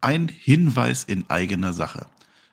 Ein Hinweis in eigener Sache.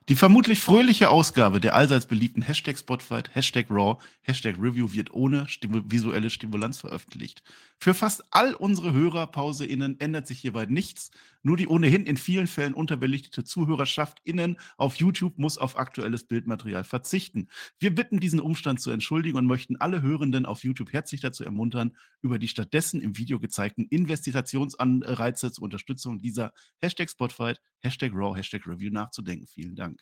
Die vermutlich fröhliche Ausgabe der allseits beliebten Hashtag Spotlight, Hashtag Raw, Hashtag Review wird ohne stimu visuelle Stimulanz veröffentlicht. Für fast all unsere HörerpauseInnen ändert sich hierbei nichts. Nur die ohnehin in vielen Fällen unterbelichtete ZuhörerschaftsInnen auf YouTube muss auf aktuelles Bildmaterial verzichten. Wir bitten diesen Umstand zu entschuldigen und möchten alle Hörenden auf YouTube herzlich dazu ermuntern, über die stattdessen im Video gezeigten Investitionsanreize zur Unterstützung dieser Hashtag Spotlight, Hashtag Raw, Hashtag Review nachzudenken. Vielen Dank.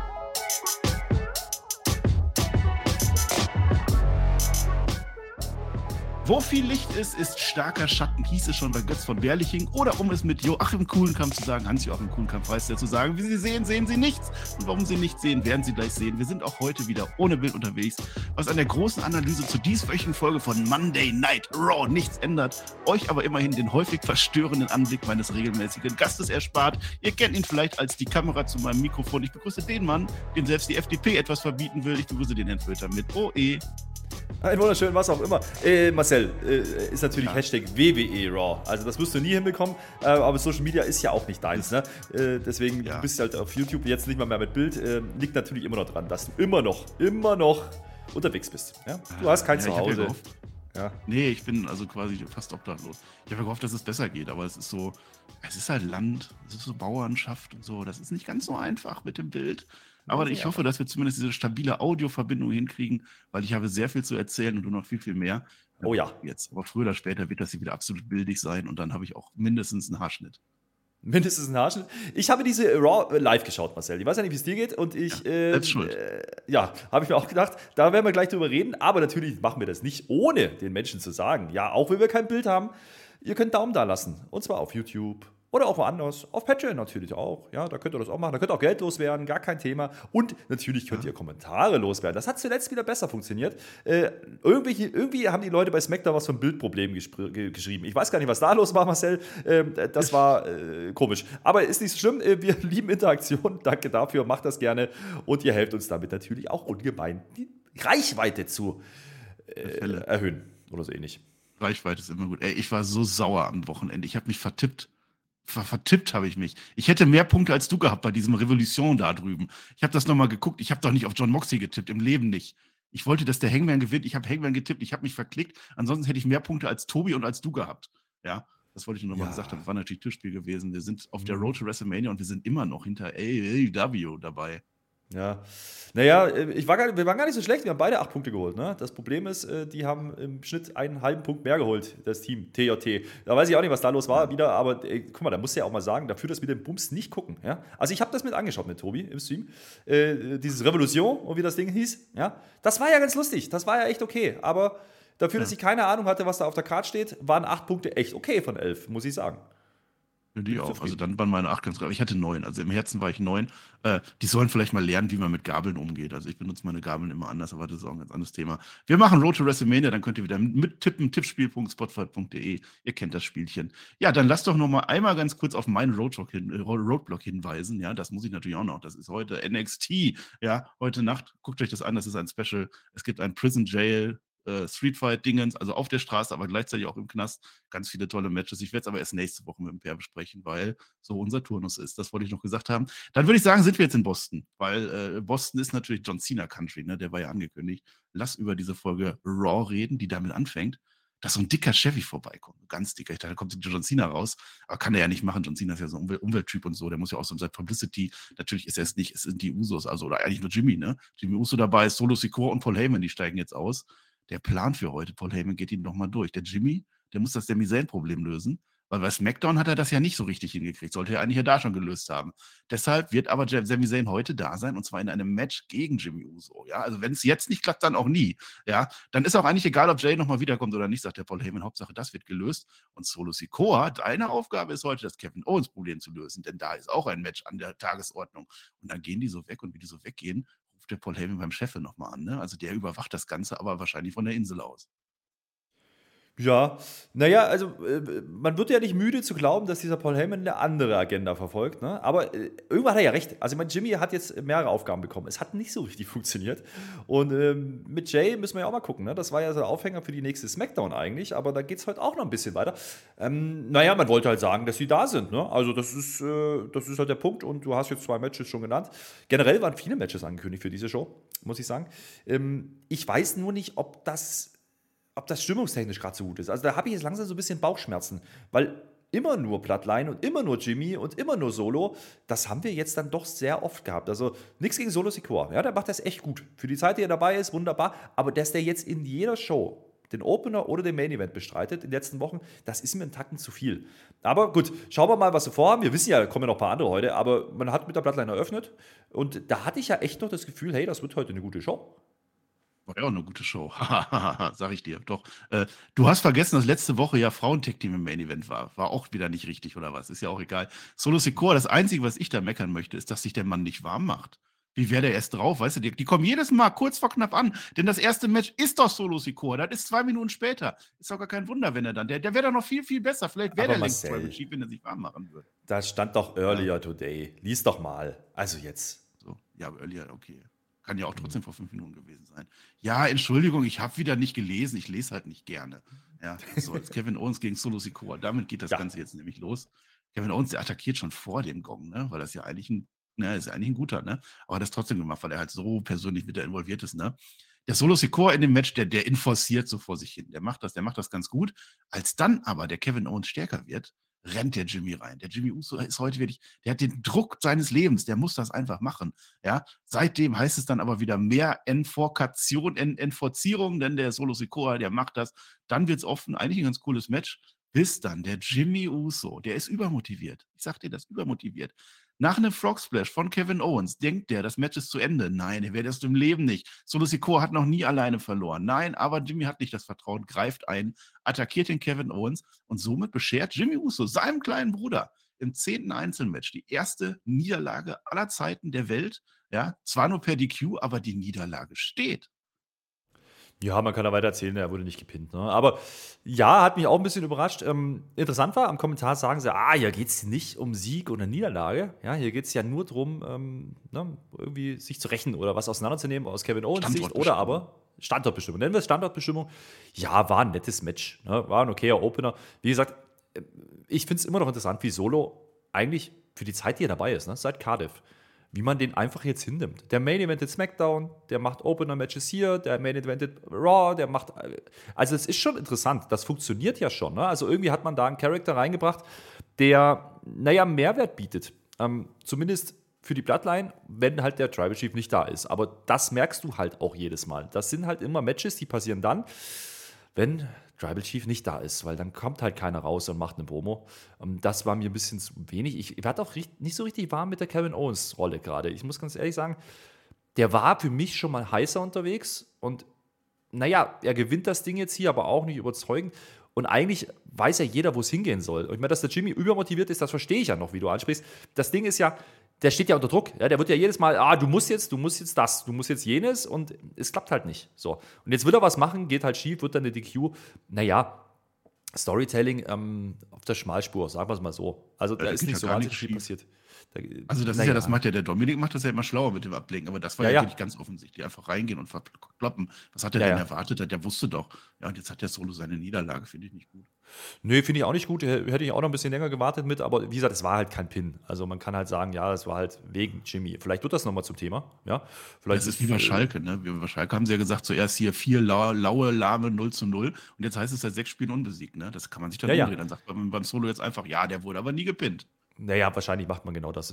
Wo viel Licht ist, ist starker Schatten, hieß es schon bei Götz von Berliching. Oder um es mit Joachim Kuhlenkamp zu sagen, Hans-Joachim Kuhlenkamp weiß der zu sagen, wie Sie sehen, sehen Sie nichts. Und warum Sie nichts sehen, werden Sie gleich sehen. Wir sind auch heute wieder ohne Bild unterwegs, was an der großen Analyse zu dieswöchigen Folge von Monday Night Raw nichts ändert, euch aber immerhin den häufig verstörenden Anblick meines regelmäßigen Gastes erspart. Ihr kennt ihn vielleicht als die Kamera zu meinem Mikrofon. Ich begrüße den Mann, dem selbst die FDP etwas verbieten will. Ich begrüße den Herrn Flöter mit OE. Ein wunderschön, was auch immer. Äh, Marcel, äh, ist natürlich ja. Hashtag WWE Raw. Also das wirst du nie hinbekommen, äh, aber Social Media ist ja auch nicht deins. Ne? Äh, deswegen ja. bist du halt auf YouTube jetzt nicht mal mehr mit Bild. Äh, liegt natürlich immer noch dran, dass du immer noch, immer noch unterwegs bist. Ja? Du hast kein Zuhause. Ja. Nee, ich bin also quasi fast obdachlos. Ich habe gehofft, dass es besser geht, aber es ist so, es ist halt Land, es ist so Bauernschaft und so. Das ist nicht ganz so einfach mit dem Bild. Aber ich hoffe, dass wir zumindest diese stabile Audioverbindung hinkriegen, weil ich habe sehr viel zu erzählen und du noch viel, viel mehr. Oh ja. Jetzt. Aber früher oder später wird das hier wieder absolut bildig sein und dann habe ich auch mindestens einen Haarschnitt. Mindestens einen Haarschnitt. Ich habe diese Raw live geschaut, Marcel. Ich weiß ja nicht, wie es dir geht. Und ich, ja, ähm, äh, ja habe ich mir auch gedacht, da werden wir gleich drüber reden. Aber natürlich machen wir das nicht, ohne den Menschen zu sagen. Ja, auch wenn wir kein Bild haben, ihr könnt Daumen da lassen. Und zwar auf YouTube, oder auch woanders. Auf Patreon natürlich auch. Ja, da könnt ihr das auch machen. Da könnt ihr auch Geld loswerden, gar kein Thema. Und natürlich könnt ihr Kommentare loswerden. Das hat zuletzt wieder besser funktioniert. Äh, irgendwie, irgendwie haben die Leute bei SmackDown was von Bildproblemen geschrieben. Ich weiß gar nicht, was da los war, Marcel. Äh, das war äh, komisch. Aber ist nicht so schlimm. Äh, wir lieben Interaktion. Danke dafür. Macht das gerne. Und ihr helft uns damit natürlich auch ungemein, die Reichweite zu äh, erhöhen. Oder so ähnlich. Reichweite ist immer gut. Ey, ich war so sauer am Wochenende. Ich habe mich vertippt vertippt habe ich mich. Ich hätte mehr Punkte als du gehabt bei diesem Revolution da drüben. Ich habe das nochmal geguckt. Ich habe doch nicht auf John Moxley getippt, im Leben nicht. Ich wollte, dass der Hangman gewinnt. Ich habe Hangman getippt. Ich habe mich verklickt. Ansonsten hätte ich mehr Punkte als Tobi und als du gehabt. Ja, das wollte ich nur nochmal ja. gesagt haben. Das war natürlich Tischspiel gewesen. Wir sind auf der mhm. Road to WrestleMania und wir sind immer noch hinter AEW dabei. Ja, naja, äh, ich war gar, wir waren gar nicht so schlecht. Wir haben beide acht Punkte geholt. Ne? Das Problem ist, äh, die haben im Schnitt einen halben Punkt mehr geholt, das Team TJT. Da weiß ich auch nicht, was da los war wieder, aber ey, guck mal, da musst du ja auch mal sagen, dafür, dass wir den Bums nicht gucken. Ja? Also ich habe das mit angeschaut mit Tobi im Stream. Äh, dieses Revolution, und wie das Ding hieß. Ja? Das war ja ganz lustig. Das war ja echt okay. Aber dafür, dass ich keine Ahnung hatte, was da auf der Karte steht, waren acht Punkte echt okay von elf, muss ich sagen. Die auch. Also dann waren meine acht ganz gerade. Ich hatte neun. Also im Herzen war ich neun. Äh, die sollen vielleicht mal lernen, wie man mit Gabeln umgeht. Also ich benutze meine Gabeln immer anders, aber das ist auch ein ganz anderes Thema. Wir machen Road to WrestleMania, dann könnt ihr wieder mittippen, tippspiel.spotfight.de. Ihr kennt das Spielchen. Ja, dann lasst doch noch mal einmal ganz kurz auf meinen Roadblock, hin, äh, Roadblock hinweisen. Ja, das muss ich natürlich auch noch. Das ist heute NXT. Ja, heute Nacht. Guckt euch das an. Das ist ein Special. Es gibt ein Prison Jail äh, Streetfight-Dingens, also auf der Straße, aber gleichzeitig auch im Knast. Ganz viele tolle Matches. Ich werde es aber erst nächste Woche mit dem Per besprechen, weil so unser Turnus ist. Das wollte ich noch gesagt haben. Dann würde ich sagen, sind wir jetzt in Boston, weil äh, Boston ist natürlich John Cena Country, ne? der war ja angekündigt. Lass über diese Folge Raw reden, die damit anfängt dass so ein dicker Chevy vorbeikommt. Ganz dicker. Ich dachte, da kommt John Cena raus. Aber kann er ja nicht machen. John Cena ist ja so ein Umwelt Umwelttyp und so. Der muss ja auch so seit Publicity. Natürlich ist er es nicht. Es sind die Usos. Also, oder eigentlich nur Jimmy, ne? Jimmy Uso dabei, Solo Sikoa und Paul Heyman, die steigen jetzt aus der Plan für heute, Paul Heyman geht ihn nochmal durch. Der Jimmy, der muss das Demi-Zayn-Problem lösen, weil bei SmackDown hat er das ja nicht so richtig hingekriegt. Sollte er eigentlich ja da schon gelöst haben. Deshalb wird aber Sami Zayn heute da sein und zwar in einem Match gegen Jimmy Uso. Ja, also wenn es jetzt nicht klappt, dann auch nie. Ja, dann ist auch eigentlich egal, ob Jay nochmal wiederkommt oder nicht, sagt der Paul Heyman. Hauptsache, das wird gelöst. Und Solo Sikoa, deine Aufgabe ist heute, das Kevin Owens Problem zu lösen, denn da ist auch ein Match an der Tagesordnung. Und dann gehen die so weg und wie die so weggehen, der Paul Heyman beim Chef nochmal an. Ne? Also der überwacht das Ganze, aber wahrscheinlich von der Insel aus. Ja, naja, also äh, man wird ja nicht müde zu glauben, dass dieser Paul Heyman eine andere Agenda verfolgt. Ne? Aber äh, irgendwann hat er ja recht. Also, mein Jimmy hat jetzt mehrere Aufgaben bekommen. Es hat nicht so richtig funktioniert. Und ähm, mit Jay müssen wir ja auch mal gucken. Ne? Das war ja so der Aufhänger für die nächste Smackdown eigentlich. Aber da geht es heute auch noch ein bisschen weiter. Ähm, naja, man wollte halt sagen, dass sie da sind. Ne? Also, das ist, äh, das ist halt der Punkt. Und du hast jetzt zwei Matches schon genannt. Generell waren viele Matches angekündigt für diese Show, muss ich sagen. Ähm, ich weiß nur nicht, ob das ob das stimmungstechnisch gerade so gut ist. Also da habe ich jetzt langsam so ein bisschen Bauchschmerzen, weil immer nur Bloodline und immer nur Jimmy und immer nur Solo, das haben wir jetzt dann doch sehr oft gehabt. Also nichts gegen Solo Secure, ja, der macht das echt gut. Für die Zeit, die er dabei ist, wunderbar. Aber dass der jetzt in jeder Show den Opener oder den Main Event bestreitet in den letzten Wochen, das ist mir ein Tacken zu viel. Aber gut, schauen wir mal, was wir vorhaben. Wir wissen ja, kommen ja noch ein paar andere heute, aber man hat mit der Bloodline eröffnet und da hatte ich ja echt noch das Gefühl, hey, das wird heute eine gute Show. War ja auch eine gute Show. Sag ich dir. Doch. Äh, du hast vergessen, dass letzte Woche ja Frauentech-Team im Main-Event war. War auch wieder nicht richtig, oder was? Ist ja auch egal. Solo Secor, das Einzige, was ich da meckern möchte, ist, dass sich der Mann nicht warm macht. Wie wäre der erst drauf? Weißt du, die, die, kommen jedes Mal kurz vor knapp an. Denn das erste Match ist doch Solo Secor. Das ist zwei Minuten später. Ist doch gar kein Wunder, wenn er dann. Der, der wäre doch noch viel, viel besser. Vielleicht wäre der längst Tribal Chief, wenn er sich warm machen würde. Da stand doch Earlier ja. Today. Lies doch mal. Also jetzt. So. Ja, Earlier, okay. Kann ja auch trotzdem vor fünf Minuten gewesen sein. Ja, Entschuldigung, ich habe wieder nicht gelesen. Ich lese halt nicht gerne. Ja, so, jetzt Kevin Owens gegen Solo Sikoa. Damit geht das ja. Ganze jetzt nämlich los. Kevin Owens, der attackiert schon vor dem Gong, ne? weil das ja eigentlich ein, ne, ist eigentlich ein guter, ne? Aber das trotzdem gemacht, weil er halt so persönlich mit der involviert ist, ne? Der Solo Secor in dem Match, der, der inforciert so vor sich hin. Der macht das, der macht das ganz gut. Als dann aber der Kevin Owens stärker wird, rennt der Jimmy rein. Der Jimmy Uso ist heute wirklich, der hat den Druck seines Lebens, der muss das einfach machen. Ja, seitdem heißt es dann aber wieder mehr Enforkation, en Enforzierung, denn der Solo Sikoa, der macht das. Dann wird es offen, eigentlich ein ganz cooles Match. Bis dann der Jimmy Uso, der ist übermotiviert. Ich sag dir das, übermotiviert. Nach einem Frog Splash von Kevin Owens denkt der, das Match ist zu Ende. Nein, er wird das im Leben nicht. Solo Sikoa hat noch nie alleine verloren. Nein, aber Jimmy hat nicht das Vertrauen, greift ein, attackiert den Kevin Owens und somit beschert Jimmy Uso seinem kleinen Bruder im zehnten Einzelmatch die erste Niederlage aller Zeiten der Welt. Ja, zwar nur per DQ, aber die Niederlage steht. Ja, man kann da weiter erzählen, er wurde nicht gepinnt. Ne? Aber ja, hat mich auch ein bisschen überrascht. Ähm, interessant war, am Kommentar sagen sie, ah, hier geht es nicht um Sieg oder Niederlage. Ja, hier geht es ja nur darum, ähm, ne, irgendwie sich zu rächen oder was auseinanderzunehmen aus Kevin Owens Sicht. Oder aber Standortbestimmung. Nennen wir es Standortbestimmung. Ja, war ein nettes Match. Ne? War ein okayer Opener. Wie gesagt, äh, ich finde es immer noch interessant, wie Solo eigentlich für die Zeit, die er dabei ist, ne? seit Cardiff wie man den einfach jetzt hinnimmt. Der Main Evented SmackDown, der macht Opener-Matches hier, der Main Evented Raw, der macht. Also, es ist schon interessant, das funktioniert ja schon. Ne? Also, irgendwie hat man da einen Charakter reingebracht, der, naja, Mehrwert bietet. Ähm, zumindest für die Bloodline, wenn halt der Tribal Chief nicht da ist. Aber das merkst du halt auch jedes Mal. Das sind halt immer Matches, die passieren dann, wenn Tribal Chief nicht da ist, weil dann kommt halt keiner raus und macht eine Promo. Ähm, das war mir ein bisschen zu wenig. Ich werde auch nicht so richtig warm mit der Kevin Owens Rolle gerade. Ich muss ganz ehrlich sagen, der war für mich schon mal heißer unterwegs und naja, er gewinnt das Ding jetzt hier, aber auch nicht überzeugend. Und eigentlich weiß ja jeder, wo es hingehen soll. Und ich meine, dass der Jimmy übermotiviert ist, das verstehe ich ja noch, wie du ansprichst. Das Ding ist ja, der steht ja unter Druck. Ja, der wird ja jedes Mal, ah, du musst jetzt, du musst jetzt das, du musst jetzt jenes und es klappt halt nicht. So. Und jetzt wird er was machen, geht halt schief, wird dann eine DQ. Naja, Storytelling ähm, auf der Schmalspur, sagen wir es mal so. Also da ist nicht so wahnsinnig viel passiert. Da, also das ist ja, das macht ja der Dominik, macht das ja immer schlauer mit dem Ablenken, aber das war ja, ja wirklich ganz offensichtlich. Einfach reingehen und verkloppen. Was hat er denn erwartet? Der wusste doch. Ja, und jetzt hat der Solo seine Niederlage, finde ich nicht gut. Nö, finde ich auch nicht gut. Hätte ich auch noch ein bisschen länger gewartet mit, aber wie gesagt, es war halt kein Pin. Also man kann halt sagen, ja, es war halt wegen Jimmy. Vielleicht wird das nochmal zum Thema. Ja, Vielleicht das ist wie bei Schalke, ne? Wie bei Schalke haben sie ja gesagt, zuerst hier vier lau laue, lahme 0 zu 0 und jetzt heißt es seit sechs Spielen unbesiegt, ne? Das kann man sich dann ja, umdrehen. Ja. Dann sagt man beim Solo jetzt einfach, ja, der wurde aber nie gepinnt. Naja, wahrscheinlich macht man genau das.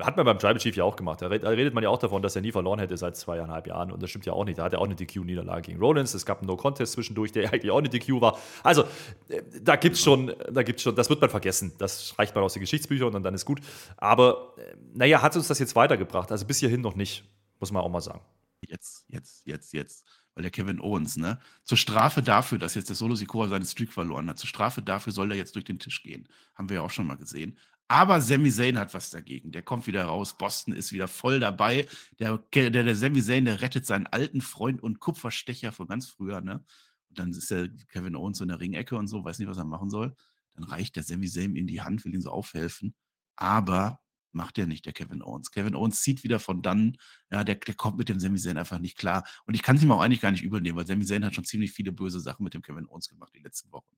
Hat man beim Tribal Chief ja auch gemacht. Da redet man ja auch davon, dass er nie verloren hätte seit zweieinhalb Jahren. Und das stimmt ja auch nicht. Da hat er auch eine DQ-Niederlage gegen Rollins. Es gab einen No-Contest zwischendurch, der eigentlich auch eine DQ war. Also, äh, da gibt es schon, da gibt's schon, das wird man vergessen. Das reicht mal aus den Geschichtsbüchern und dann ist gut. Aber, äh, naja, hat uns das jetzt weitergebracht? Also bis hierhin noch nicht, muss man auch mal sagen. Jetzt, jetzt, jetzt, jetzt weil der Kevin Owens, ne? Zur Strafe dafür, dass jetzt der Solo Sikoa seinen Streak verloren hat, zur Strafe dafür soll er jetzt durch den Tisch gehen. Haben wir ja auch schon mal gesehen. Aber Sami Zayn hat was dagegen. Der kommt wieder raus. Boston ist wieder voll dabei. Der, der, der Sami Zayn, der rettet seinen alten Freund und Kupferstecher von ganz früher, ne? Und dann ist der Kevin Owens in der Ringecke und so, weiß nicht, was er machen soll. Dann reicht der Sami Zayn in die Hand, will ihn so aufhelfen. Aber macht er nicht, der Kevin Owens. Kevin Owens zieht wieder von dann, ja, der, der kommt mit dem Sami Zayn einfach nicht klar. Und ich kann es ihm auch eigentlich gar nicht übernehmen, weil Sami Zayn hat schon ziemlich viele böse Sachen mit dem Kevin Owens gemacht die letzten Wochen.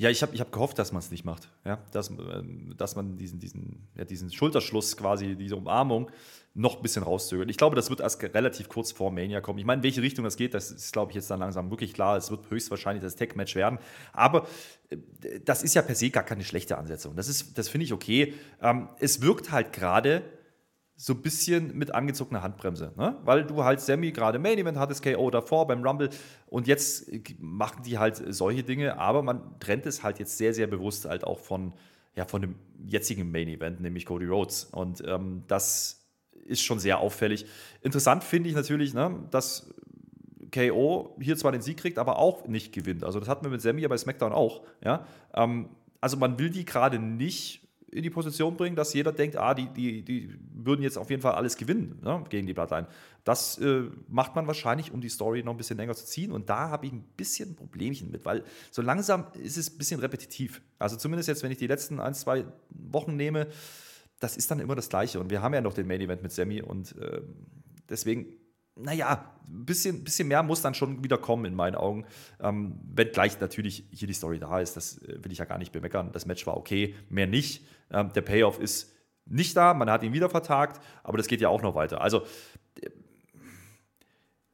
Ja, ich habe ich hab gehofft, dass man es nicht macht. Ja? Dass, ähm, dass man diesen, diesen, ja, diesen Schulterschluss quasi, diese Umarmung noch ein bisschen rauszögert. Ich glaube, das wird erst relativ kurz vor Mania kommen. Ich meine, in welche Richtung das geht, das ist, glaube ich, jetzt dann langsam wirklich klar. Es wird höchstwahrscheinlich das Tech-Match werden. Aber äh, das ist ja per se gar keine schlechte Ansetzung. Das, das finde ich okay. Ähm, es wirkt halt gerade so ein bisschen mit angezogener Handbremse, ne? weil du halt Sammy gerade Main Event hattest, KO davor beim Rumble und jetzt machen die halt solche Dinge, aber man trennt es halt jetzt sehr, sehr bewusst halt auch von, ja, von dem jetzigen Main Event, nämlich Cody Rhodes und ähm, das ist schon sehr auffällig. Interessant finde ich natürlich, ne, dass KO hier zwar den Sieg kriegt, aber auch nicht gewinnt. Also das hatten wir mit Sammy ja bei SmackDown auch. Ja? Ähm, also man will die gerade nicht in die Position bringen, dass jeder denkt, ah, die, die, die würden jetzt auf jeden Fall alles gewinnen ne, gegen die Bloodline. Das äh, macht man wahrscheinlich, um die Story noch ein bisschen länger zu ziehen. Und da habe ich ein bisschen ein Problemchen mit, weil so langsam ist es ein bisschen repetitiv. Also zumindest jetzt, wenn ich die letzten ein, zwei Wochen nehme, das ist dann immer das Gleiche. Und wir haben ja noch den Main Event mit Sammy und äh, deswegen naja, ein bisschen, bisschen mehr muss dann schon wieder kommen in meinen Augen. Ähm, wenn gleich natürlich hier die Story da ist, das äh, will ich ja gar nicht bemeckern. Das Match war okay, mehr nicht. Ähm, der Payoff ist nicht da, man hat ihn wieder vertagt, aber das geht ja auch noch weiter. Also äh,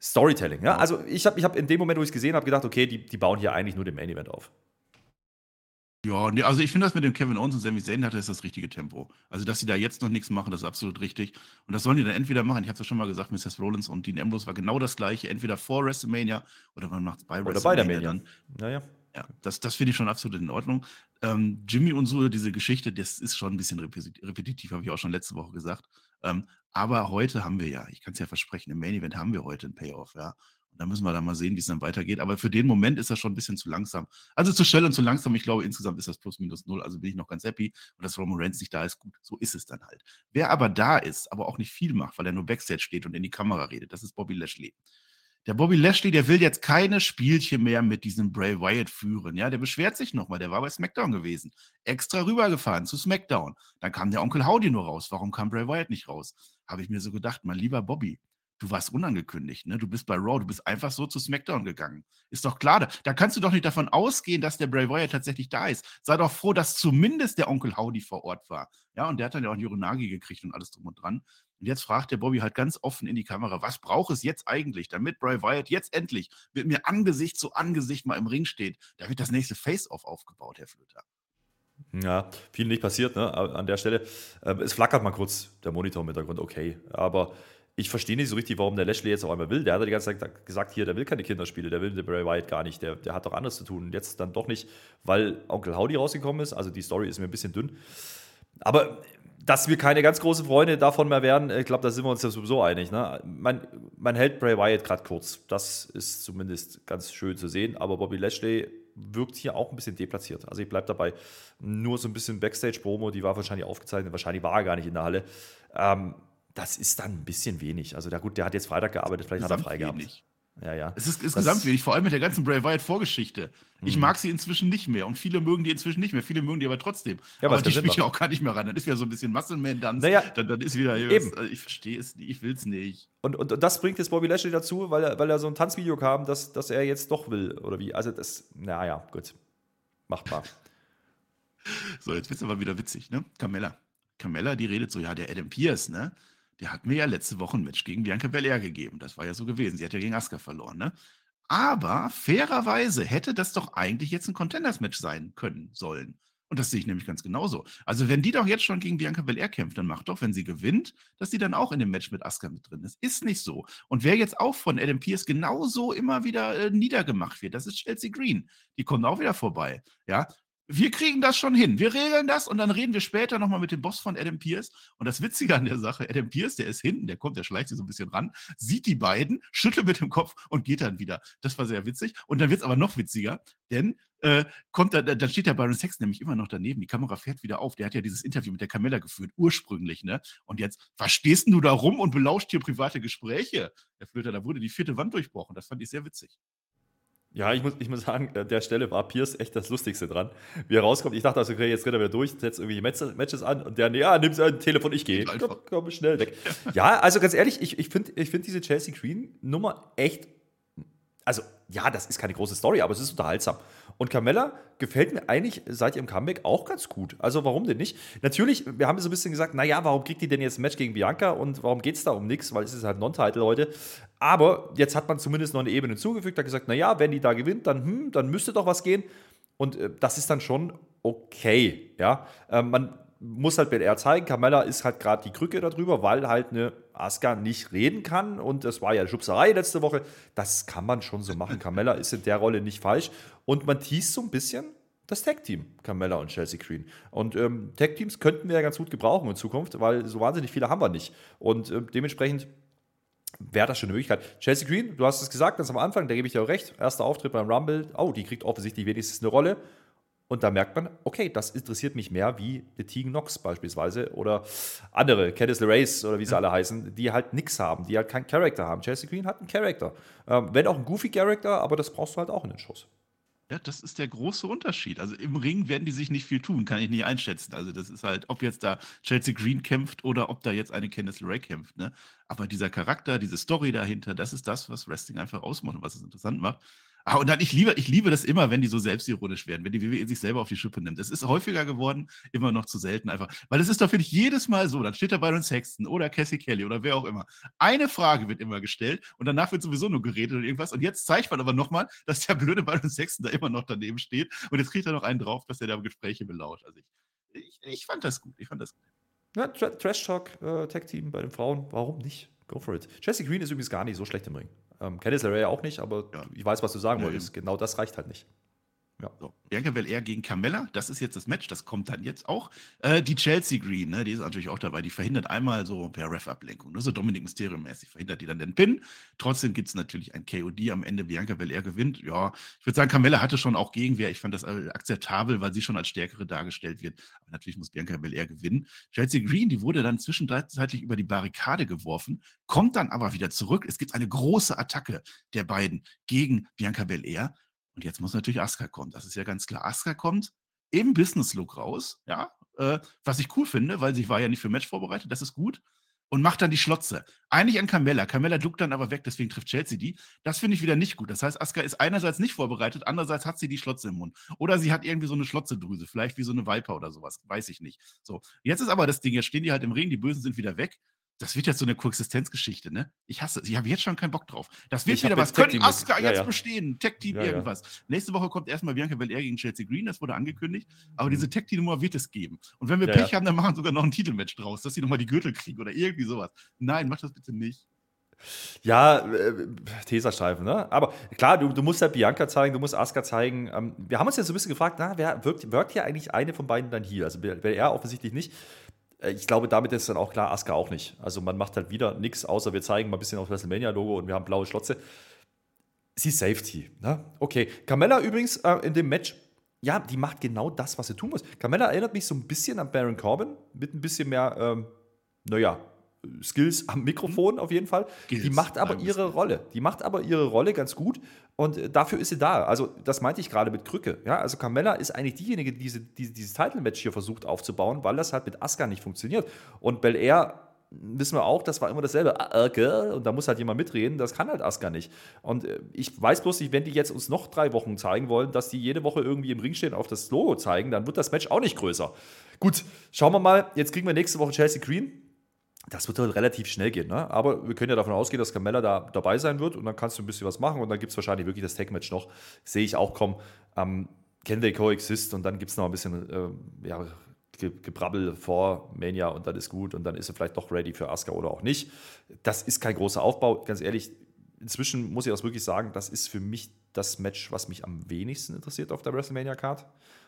Storytelling, ja. Also ich habe ich hab in dem Moment, wo ich es gesehen habe, gedacht, okay, die, die bauen hier eigentlich nur den Main Event auf. Ja, nee, also ich finde das mit dem Kevin Owens und Sami Zayn hatte ist das richtige Tempo. Also, dass sie da jetzt noch nichts machen, das ist absolut richtig. Und das sollen die dann entweder machen, ich habe es ja schon mal gesagt, Mrs. Rollins und Dean Ambrose war genau das gleiche, entweder vor WrestleMania oder man macht es bei oder WrestleMania. Oder bei der Mania. Naja. Ja, das, das finde ich schon absolut in Ordnung. Ähm, Jimmy und so, diese Geschichte, das ist schon ein bisschen repetitiv, habe ich auch schon letzte Woche gesagt. Ähm, aber heute haben wir ja, ich kann es ja versprechen, im Main Event haben wir heute einen Payoff, ja. Da müssen wir dann mal sehen, wie es dann weitergeht. Aber für den Moment ist das schon ein bisschen zu langsam. Also zu schnell und zu langsam. Ich glaube, insgesamt ist das plus minus null. Also bin ich noch ganz happy. Und dass Roman Reigns nicht da ist, gut. So ist es dann halt. Wer aber da ist, aber auch nicht viel macht, weil er nur Backstage steht und in die Kamera redet, das ist Bobby Lashley. Der Bobby Lashley, der will jetzt keine Spielchen mehr mit diesem Bray Wyatt führen. Ja, der beschwert sich nochmal. Der war bei SmackDown gewesen. Extra rübergefahren zu SmackDown. Dann kam der Onkel Howdy nur raus. Warum kam Bray Wyatt nicht raus? Habe ich mir so gedacht, mein lieber Bobby, du warst unangekündigt, ne? Du bist bei Raw, du bist einfach so zu SmackDown gegangen. Ist doch klar, da, kannst du doch nicht davon ausgehen, dass der Bray Wyatt tatsächlich da ist. Sei doch froh, dass zumindest der Onkel Howdy vor Ort war. Ja, und der hat dann ja auch einen Yuronagi gekriegt und alles drum und dran. Und jetzt fragt der Bobby halt ganz offen in die Kamera, was braucht es jetzt eigentlich, damit Bray Wyatt jetzt endlich mit mir Angesicht zu Angesicht mal im Ring steht? Da wird das nächste Face-Off aufgebaut, Herr Flöter. Ja, viel nicht passiert ne, an der Stelle. Ähm, es flackert mal kurz der Monitor im Hintergrund, okay. Aber ich verstehe nicht so richtig, warum der Lashley jetzt auf einmal will. Der hat ja die ganze Zeit gesagt, hier, der will keine Kinderspiele, der will den Bray Wyatt gar nicht, der, der hat doch anderes zu tun. Und jetzt dann doch nicht, weil Onkel Howdy rausgekommen ist. Also die Story ist mir ein bisschen dünn. Aber dass wir keine ganz großen Freunde davon mehr werden, ich glaube, da sind wir uns ja sowieso einig. Ne? Man, man hält Bray Wyatt gerade kurz. Das ist zumindest ganz schön zu sehen. Aber Bobby Lashley wirkt hier auch ein bisschen deplatziert. Also ich bleibe dabei. Nur so ein bisschen Backstage-Promo, die war wahrscheinlich aufgezeichnet. Wahrscheinlich war er gar nicht in der Halle. Ähm, das ist dann ein bisschen wenig. Also der, gut, der hat jetzt Freitag gearbeitet, vielleicht hat er frei gehabt. Wenig. Ja, ja. Es ist insgesamt wenig, vor allem mit der ganzen Bray Wyatt-Vorgeschichte. Ich mhm. mag sie inzwischen nicht mehr und viele mögen die inzwischen nicht mehr. Viele mögen die aber trotzdem. Ja, aber die spielt ja auch gar nicht mehr ran. Dann ist ja so ein bisschen Muscle-Man-Dance. Naja, dann, dann ist wieder. Eben. Was, also ich verstehe es nicht, ich will es nicht. Und, und, und, das bringt jetzt Bobby Lashley dazu, weil er, weil er so ein Tanzvideo kam, dass, dass er jetzt doch will. Oder wie? Also, das. Naja, gut. Macht mal. so, jetzt wird es aber wieder witzig, ne? Carmella. Carmella, die redet so, ja, der Adam Pierce, ne? Der hat mir ja letzte Woche ein Match gegen Bianca Belair gegeben. Das war ja so gewesen. Sie hat ja gegen Asuka verloren, ne? Aber fairerweise hätte das doch eigentlich jetzt ein Contenders-Match sein können sollen. Und das sehe ich nämlich ganz genauso. Also, wenn die doch jetzt schon gegen Bianca Belair kämpft, dann macht doch, wenn sie gewinnt, dass sie dann auch in dem Match mit Asuka mit drin ist. Ist nicht so. Und wer jetzt auch von Adam Pierce genauso immer wieder äh, niedergemacht wird, das ist Chelsea Green. Die kommt auch wieder vorbei. Ja, wir kriegen das schon hin. Wir regeln das und dann reden wir später nochmal mit dem Boss von Adam Pierce. Und das Witzige an der Sache, Adam Pierce, der ist hinten, der kommt, der schleicht sich so ein bisschen ran, sieht die beiden, schüttelt mit dem Kopf und geht dann wieder. Das war sehr witzig. Und dann wird es aber noch witziger, denn äh, kommt da, dann steht der Byron Sex nämlich immer noch daneben. Die Kamera fährt wieder auf. Der hat ja dieses Interview mit der Camilla geführt, ursprünglich, ne? Und jetzt, was stehst du da rum und belauscht hier private Gespräche? Herr Flöter, da wurde die vierte Wand durchbrochen. Das fand ich sehr witzig. Ja, ich muss, ich muss sagen, an der Stelle war Pierce echt das Lustigste dran. Wie er rauskommt, ich dachte, also, okay, jetzt rennt er wieder durch, setzt irgendwie Matches an und der, ja, nimm sein Telefon, ich gehe. Komm, komm, schnell weg. Ja, also ganz ehrlich, ich, ich finde ich find diese Chelsea Green-Nummer echt also ja, das ist keine große Story, aber es ist unterhaltsam. Und Carmella gefällt mir eigentlich seit ihrem Comeback auch ganz gut. Also warum denn nicht? Natürlich, wir haben so ein bisschen gesagt, naja, warum kriegt die denn jetzt ein Match gegen Bianca und warum geht es da um nichts? Weil es ist halt Non-Title heute. Aber jetzt hat man zumindest noch eine Ebene zugefügt, hat gesagt, naja, wenn die da gewinnt, dann, hm, dann müsste doch was gehen. Und äh, das ist dann schon okay. Ja, äh, man muss halt BLR zeigen. Carmella ist halt gerade die Krücke darüber, weil halt eine Asuka nicht reden kann. Und das war ja Schubserei letzte Woche. Das kann man schon so machen. Carmella ist in der Rolle nicht falsch. Und man teast so ein bisschen das Tag-Team, Carmella und Chelsea Green. Und ähm, Tag-Teams könnten wir ja ganz gut gebrauchen in Zukunft, weil so wahnsinnig viele haben wir nicht. Und äh, dementsprechend wäre das schon eine Möglichkeit. Chelsea Green, du hast es gesagt, ganz am Anfang, da gebe ich dir auch recht. Erster Auftritt beim Rumble. Oh, die kriegt offensichtlich wenigstens eine Rolle. Und da merkt man, okay, das interessiert mich mehr wie The Tegan Knox beispielsweise oder andere, Candice LeRace oder wie sie ja. alle heißen, die halt nichts haben, die halt keinen Charakter haben. Chelsea Green hat einen Charakter. Ähm, wenn auch ein goofy Charakter, aber das brauchst du halt auch in den Schuss. Ja, das ist der große Unterschied. Also im Ring werden die sich nicht viel tun, kann ich nicht einschätzen. Also das ist halt, ob jetzt da Chelsea Green kämpft oder ob da jetzt eine Candice LeRae kämpft. Ne? Aber dieser Charakter, diese Story dahinter, das ist das, was Wrestling einfach ausmacht und was es interessant macht. Ah, und dann, ich liebe, ich liebe das immer, wenn die so selbstironisch werden, wenn die WWE sich selber auf die Schippe nimmt. Es ist häufiger geworden, immer noch zu selten einfach. Weil es ist doch, finde ich, jedes Mal so, dann steht da Byron Sexton oder Cassie Kelly oder wer auch immer. Eine Frage wird immer gestellt und danach wird sowieso nur geredet und irgendwas. Und jetzt zeigt man aber nochmal, dass der blöde Byron Sexton da immer noch daneben steht und jetzt kriegt er noch einen drauf, dass er da Gespräche belauscht. Also ich, ich, ich, fand das gut. Ich fand das gut. Ja, Tra Trash Talk, äh, Tag Team bei den Frauen, warum nicht? Go for it. Jesse Green ist übrigens gar nicht so schlecht im Ring. Ähm, Candice LeRae auch nicht, aber ja. ich weiß, was du sagen ja, wolltest. Genau das reicht halt nicht. Ja. So. Bianca Belair gegen Carmella, das ist jetzt das Match, das kommt dann jetzt auch. Äh, die Chelsea Green, ne, die ist natürlich auch dabei, die verhindert einmal so per Ref-Ablenkung, ne, so Dominik Mysterio-mäßig, verhindert die dann den Pin. Trotzdem gibt es natürlich ein KOD am Ende, Bianca Belair gewinnt. Ja, ich würde sagen, Carmella hatte schon auch Gegenwehr. Ich fand das akzeptabel, weil sie schon als Stärkere dargestellt wird. Aber natürlich muss Bianca Belair gewinnen. Chelsea Green, die wurde dann zwischenzeitlich über die Barrikade geworfen, kommt dann aber wieder zurück. Es gibt eine große Attacke der beiden gegen Bianca Belair. Und jetzt muss natürlich Asuka kommen. Das ist ja ganz klar. Asuka kommt im Business-Look raus, ja, äh, was ich cool finde, weil sie war ja nicht für Match vorbereitet, das ist gut. Und macht dann die Schlotze. Eigentlich an Carmella. Carmella duckt dann aber weg, deswegen trifft Chelsea die. Das finde ich wieder nicht gut. Das heißt, Asuka ist einerseits nicht vorbereitet, andererseits hat sie die Schlotze im Mund. Oder sie hat irgendwie so eine Schlotzedrüse, vielleicht wie so eine Viper oder sowas, weiß ich nicht. So, jetzt ist aber das Ding, jetzt stehen die halt im Ring, die Bösen sind wieder weg das wird jetzt so eine Koexistenzgeschichte, ne? Ich hasse es. Ich habe jetzt schon keinen Bock drauf. Das wird ich wieder was. Können Asuka ja, jetzt ja. bestehen? Tech-Team ja, irgendwas. Nächste Woche kommt erstmal Bianca Belair gegen Chelsea Green. Das wurde angekündigt. Aber mhm. diese Tech-Team-Nummer wird es geben. Und wenn wir Pech haben, dann machen wir sogar noch ein Titelmatch draus, dass sie nochmal die Gürtel kriegen oder irgendwie sowas. Nein, mach das bitte nicht. Ja, äh, Teserstreifen, ne? Aber klar, du, du musst ja Bianca zeigen, du musst Asuka zeigen. Ähm, wir haben uns jetzt so ein bisschen gefragt, na, wer wirkt, wirkt hier eigentlich eine von beiden dann hier? Also Belair offensichtlich nicht. Äh, ich glaube, damit ist dann auch klar, Asuka auch nicht. Also man macht halt wieder nichts, außer wir zeigen mal ein bisschen auf WrestleMania-Logo und wir haben blaue Schlotze. Sie Safety. Ne? Okay. Carmella übrigens äh, in dem Match, ja, die macht genau das, was sie tun muss. Carmella erinnert mich so ein bisschen an Baron Corbin, mit ein bisschen mehr, ähm, naja, Skills am Mikrofon auf jeden Fall. Skills, die macht aber ihre Rolle. Die macht aber ihre Rolle ganz gut und äh, dafür ist sie da. Also, das meinte ich gerade mit Krücke. Ja, also Carmella ist eigentlich diejenige, die diese, die, dieses Title-Match hier versucht aufzubauen, weil das halt mit Asuka nicht funktioniert. Und Bel Air wissen wir auch, das war immer dasselbe. Ah, okay. Und da muss halt jemand mitreden, das kann halt Asuka nicht. Und äh, ich weiß bloß nicht, wenn die jetzt uns noch drei Wochen zeigen wollen, dass die jede Woche irgendwie im Ring stehen und auf das Logo zeigen, dann wird das Match auch nicht größer. Gut, schauen wir mal. Jetzt kriegen wir nächste Woche Chelsea Green das wird halt relativ schnell gehen. Ne? Aber wir können ja davon ausgehen, dass Carmella da dabei sein wird und dann kannst du ein bisschen was machen und dann gibt es wahrscheinlich wirklich das Tag-Match noch. Sehe ich auch kommen. Ähm, can they coexist und dann gibt es noch ein bisschen äh, ja, Gebrabbel vor Mania und dann ist gut und dann ist er vielleicht doch ready für Asuka oder auch nicht. Das ist kein großer Aufbau. Ganz ehrlich, inzwischen muss ich das wirklich sagen, das ist für mich das Match, was mich am wenigsten interessiert auf der WrestleMania-Card.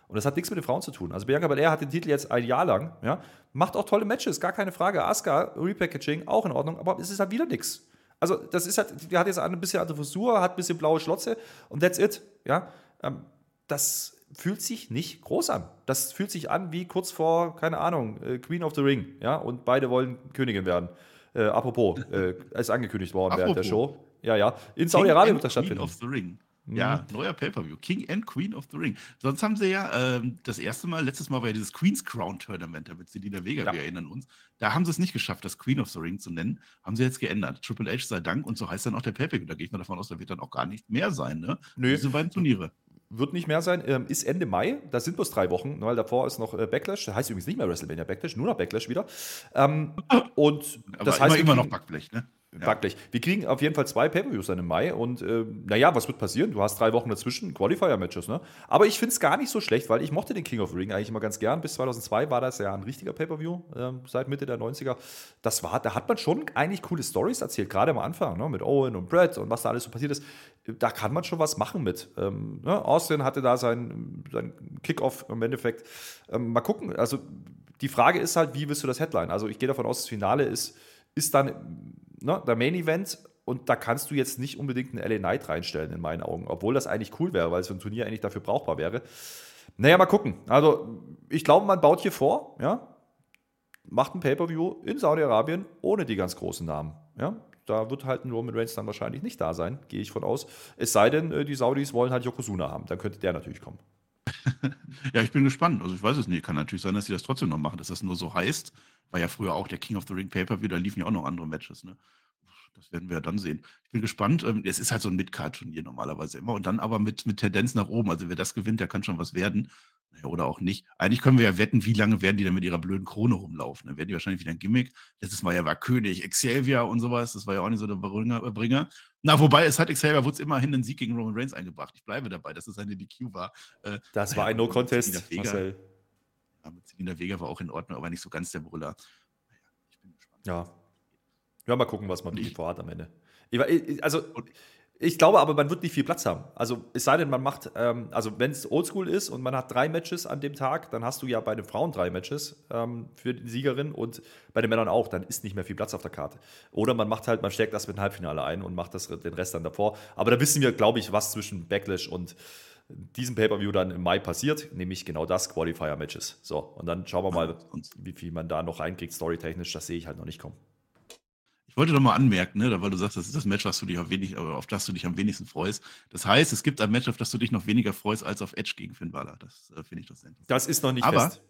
Und das hat nichts mit den Frauen zu tun. Also Bianca Belair hat den Titel jetzt ein Jahr lang, ja, macht auch tolle Matches, gar keine Frage. Asuka, Repackaging, auch in Ordnung, aber es ist halt wieder nichts. Also das ist halt, die hat jetzt ein bisschen andere Frisur, hat ein bisschen blaue Schlotze und that's it, ja. Ähm, das fühlt sich nicht groß an. Das fühlt sich an wie kurz vor, keine Ahnung, äh, Queen of the Ring, ja, und beide wollen Königin werden. Äh, apropos, äh, ist angekündigt worden apropos. während der Show. Ja, ja. In Saudi-Arabien wird das stattfinden. Queen of the Ring. Ja, mhm. neuer Pay-Per-View. King and Queen of the Ring. Sonst haben sie ja ähm, das erste Mal, letztes Mal war ja dieses Queen's Crown Tournament, damit sie die der Vega, ja. wir erinnern uns. Da haben sie es nicht geschafft, das Queen of the Ring zu nennen. Haben sie jetzt geändert. Triple H sei Dank und so heißt dann auch der Pay-Per-View. Da gehe ich mal davon aus, da wird dann auch gar nicht mehr sein, ne? Nö. Diese beiden Turniere. Wird nicht mehr sein, ähm, ist Ende Mai, da sind bloß drei Wochen, weil davor ist noch äh, Backlash, das heißt übrigens nicht mehr WrestleMania Backlash, nur noch Backlash wieder. Ähm, und Aber das heißt immer noch Backblech, ne? Backblech. Ja. Wir kriegen auf jeden Fall zwei Pay-Per-Views dann im Mai und äh, naja, was wird passieren? Du hast drei Wochen dazwischen, Qualifier-Matches, ne? Aber ich finde es gar nicht so schlecht, weil ich mochte den King of Ring eigentlich immer ganz gern. Bis 2002 war das ja ein richtiger Pay-Per-View, äh, seit Mitte der 90er. Das war, da hat man schon eigentlich coole Stories erzählt, gerade am Anfang, ne? Mit Owen und Brett und was da alles so passiert ist. Da kann man schon was machen mit. Ähm, ne? Austin hatte da sein, sein Kickoff im Endeffekt. Ähm, mal gucken. Also die Frage ist halt, wie willst du das Headline? Also ich gehe davon aus, das Finale ist, ist dann ne, der Main Event und da kannst du jetzt nicht unbedingt einen LA Knight reinstellen, in meinen Augen. Obwohl das eigentlich cool wäre, weil so ein Turnier eigentlich dafür brauchbar wäre. Naja, mal gucken. Also, ich glaube, man baut hier vor, ja, macht ein Pay-Per-View in Saudi-Arabien ohne die ganz großen Namen. Ja, da wird halt ein Roman Reigns dann wahrscheinlich nicht da sein, gehe ich von aus. Es sei denn, äh, die Saudis wollen halt Yokozuna haben. Dann könnte der natürlich kommen. ja, ich bin gespannt. Also ich weiß es nicht. Kann natürlich sein, dass sie das trotzdem noch machen, dass das nur so heißt. War ja früher auch der King of the Ring Paper, da liefen ja auch noch andere Matches. Ne? Das werden wir ja dann sehen. Ich bin gespannt. Ähm, es ist halt so ein Mid-Card-Turnier normalerweise immer und dann aber mit, mit Tendenz nach oben. Also wer das gewinnt, der kann schon was werden. Naja, oder auch nicht. Eigentlich können wir ja wetten, wie lange werden die denn mit ihrer blöden Krone rumlaufen. Dann werden die wahrscheinlich wieder ein Gimmick. Letztes Mal ja war König, Xavier und sowas. Das war ja auch nicht so der Bringer. Na, wobei, es hat Xavier Woods immerhin einen Sieg gegen Roman Reigns eingebracht. Ich bleibe dabei, dass es eine DQ war. Äh, das war ein No-Contest, Marcel. Ja, mit Selina Vega war auch in Ordnung, aber nicht so ganz der Brüller. Naja, ich bin gespannt. Ja. Ja, mal gucken, was man mit ihm vorhat am Ende. Ich, also, ich glaube aber, man wird nicht viel Platz haben. Also, es sei denn, man macht, ähm, also wenn es oldschool ist und man hat drei Matches an dem Tag, dann hast du ja bei den Frauen drei Matches ähm, für die Siegerin und bei den Männern auch. Dann ist nicht mehr viel Platz auf der Karte. Oder man macht halt, man steckt das mit dem Halbfinale ein und macht das, den Rest dann davor. Aber da wissen wir, glaube ich, was zwischen Backlash und diesem Pay-Per-View dann im Mai passiert, nämlich genau das, Qualifier-Matches. So, und dann schauen wir mal, wie viel man da noch reinkriegt, storytechnisch. Das sehe ich halt noch nicht kommen. Ich wollte doch mal anmerken, ne, weil du sagst, das ist das Match, was du dich auf, wenig, auf das du dich am wenigsten freust. Das heißt, es gibt ein Match, auf das du dich noch weniger freust als auf Edge gegen Finn Balor. Das äh, finde ich das endlich. Das ist noch nicht Aber, fest.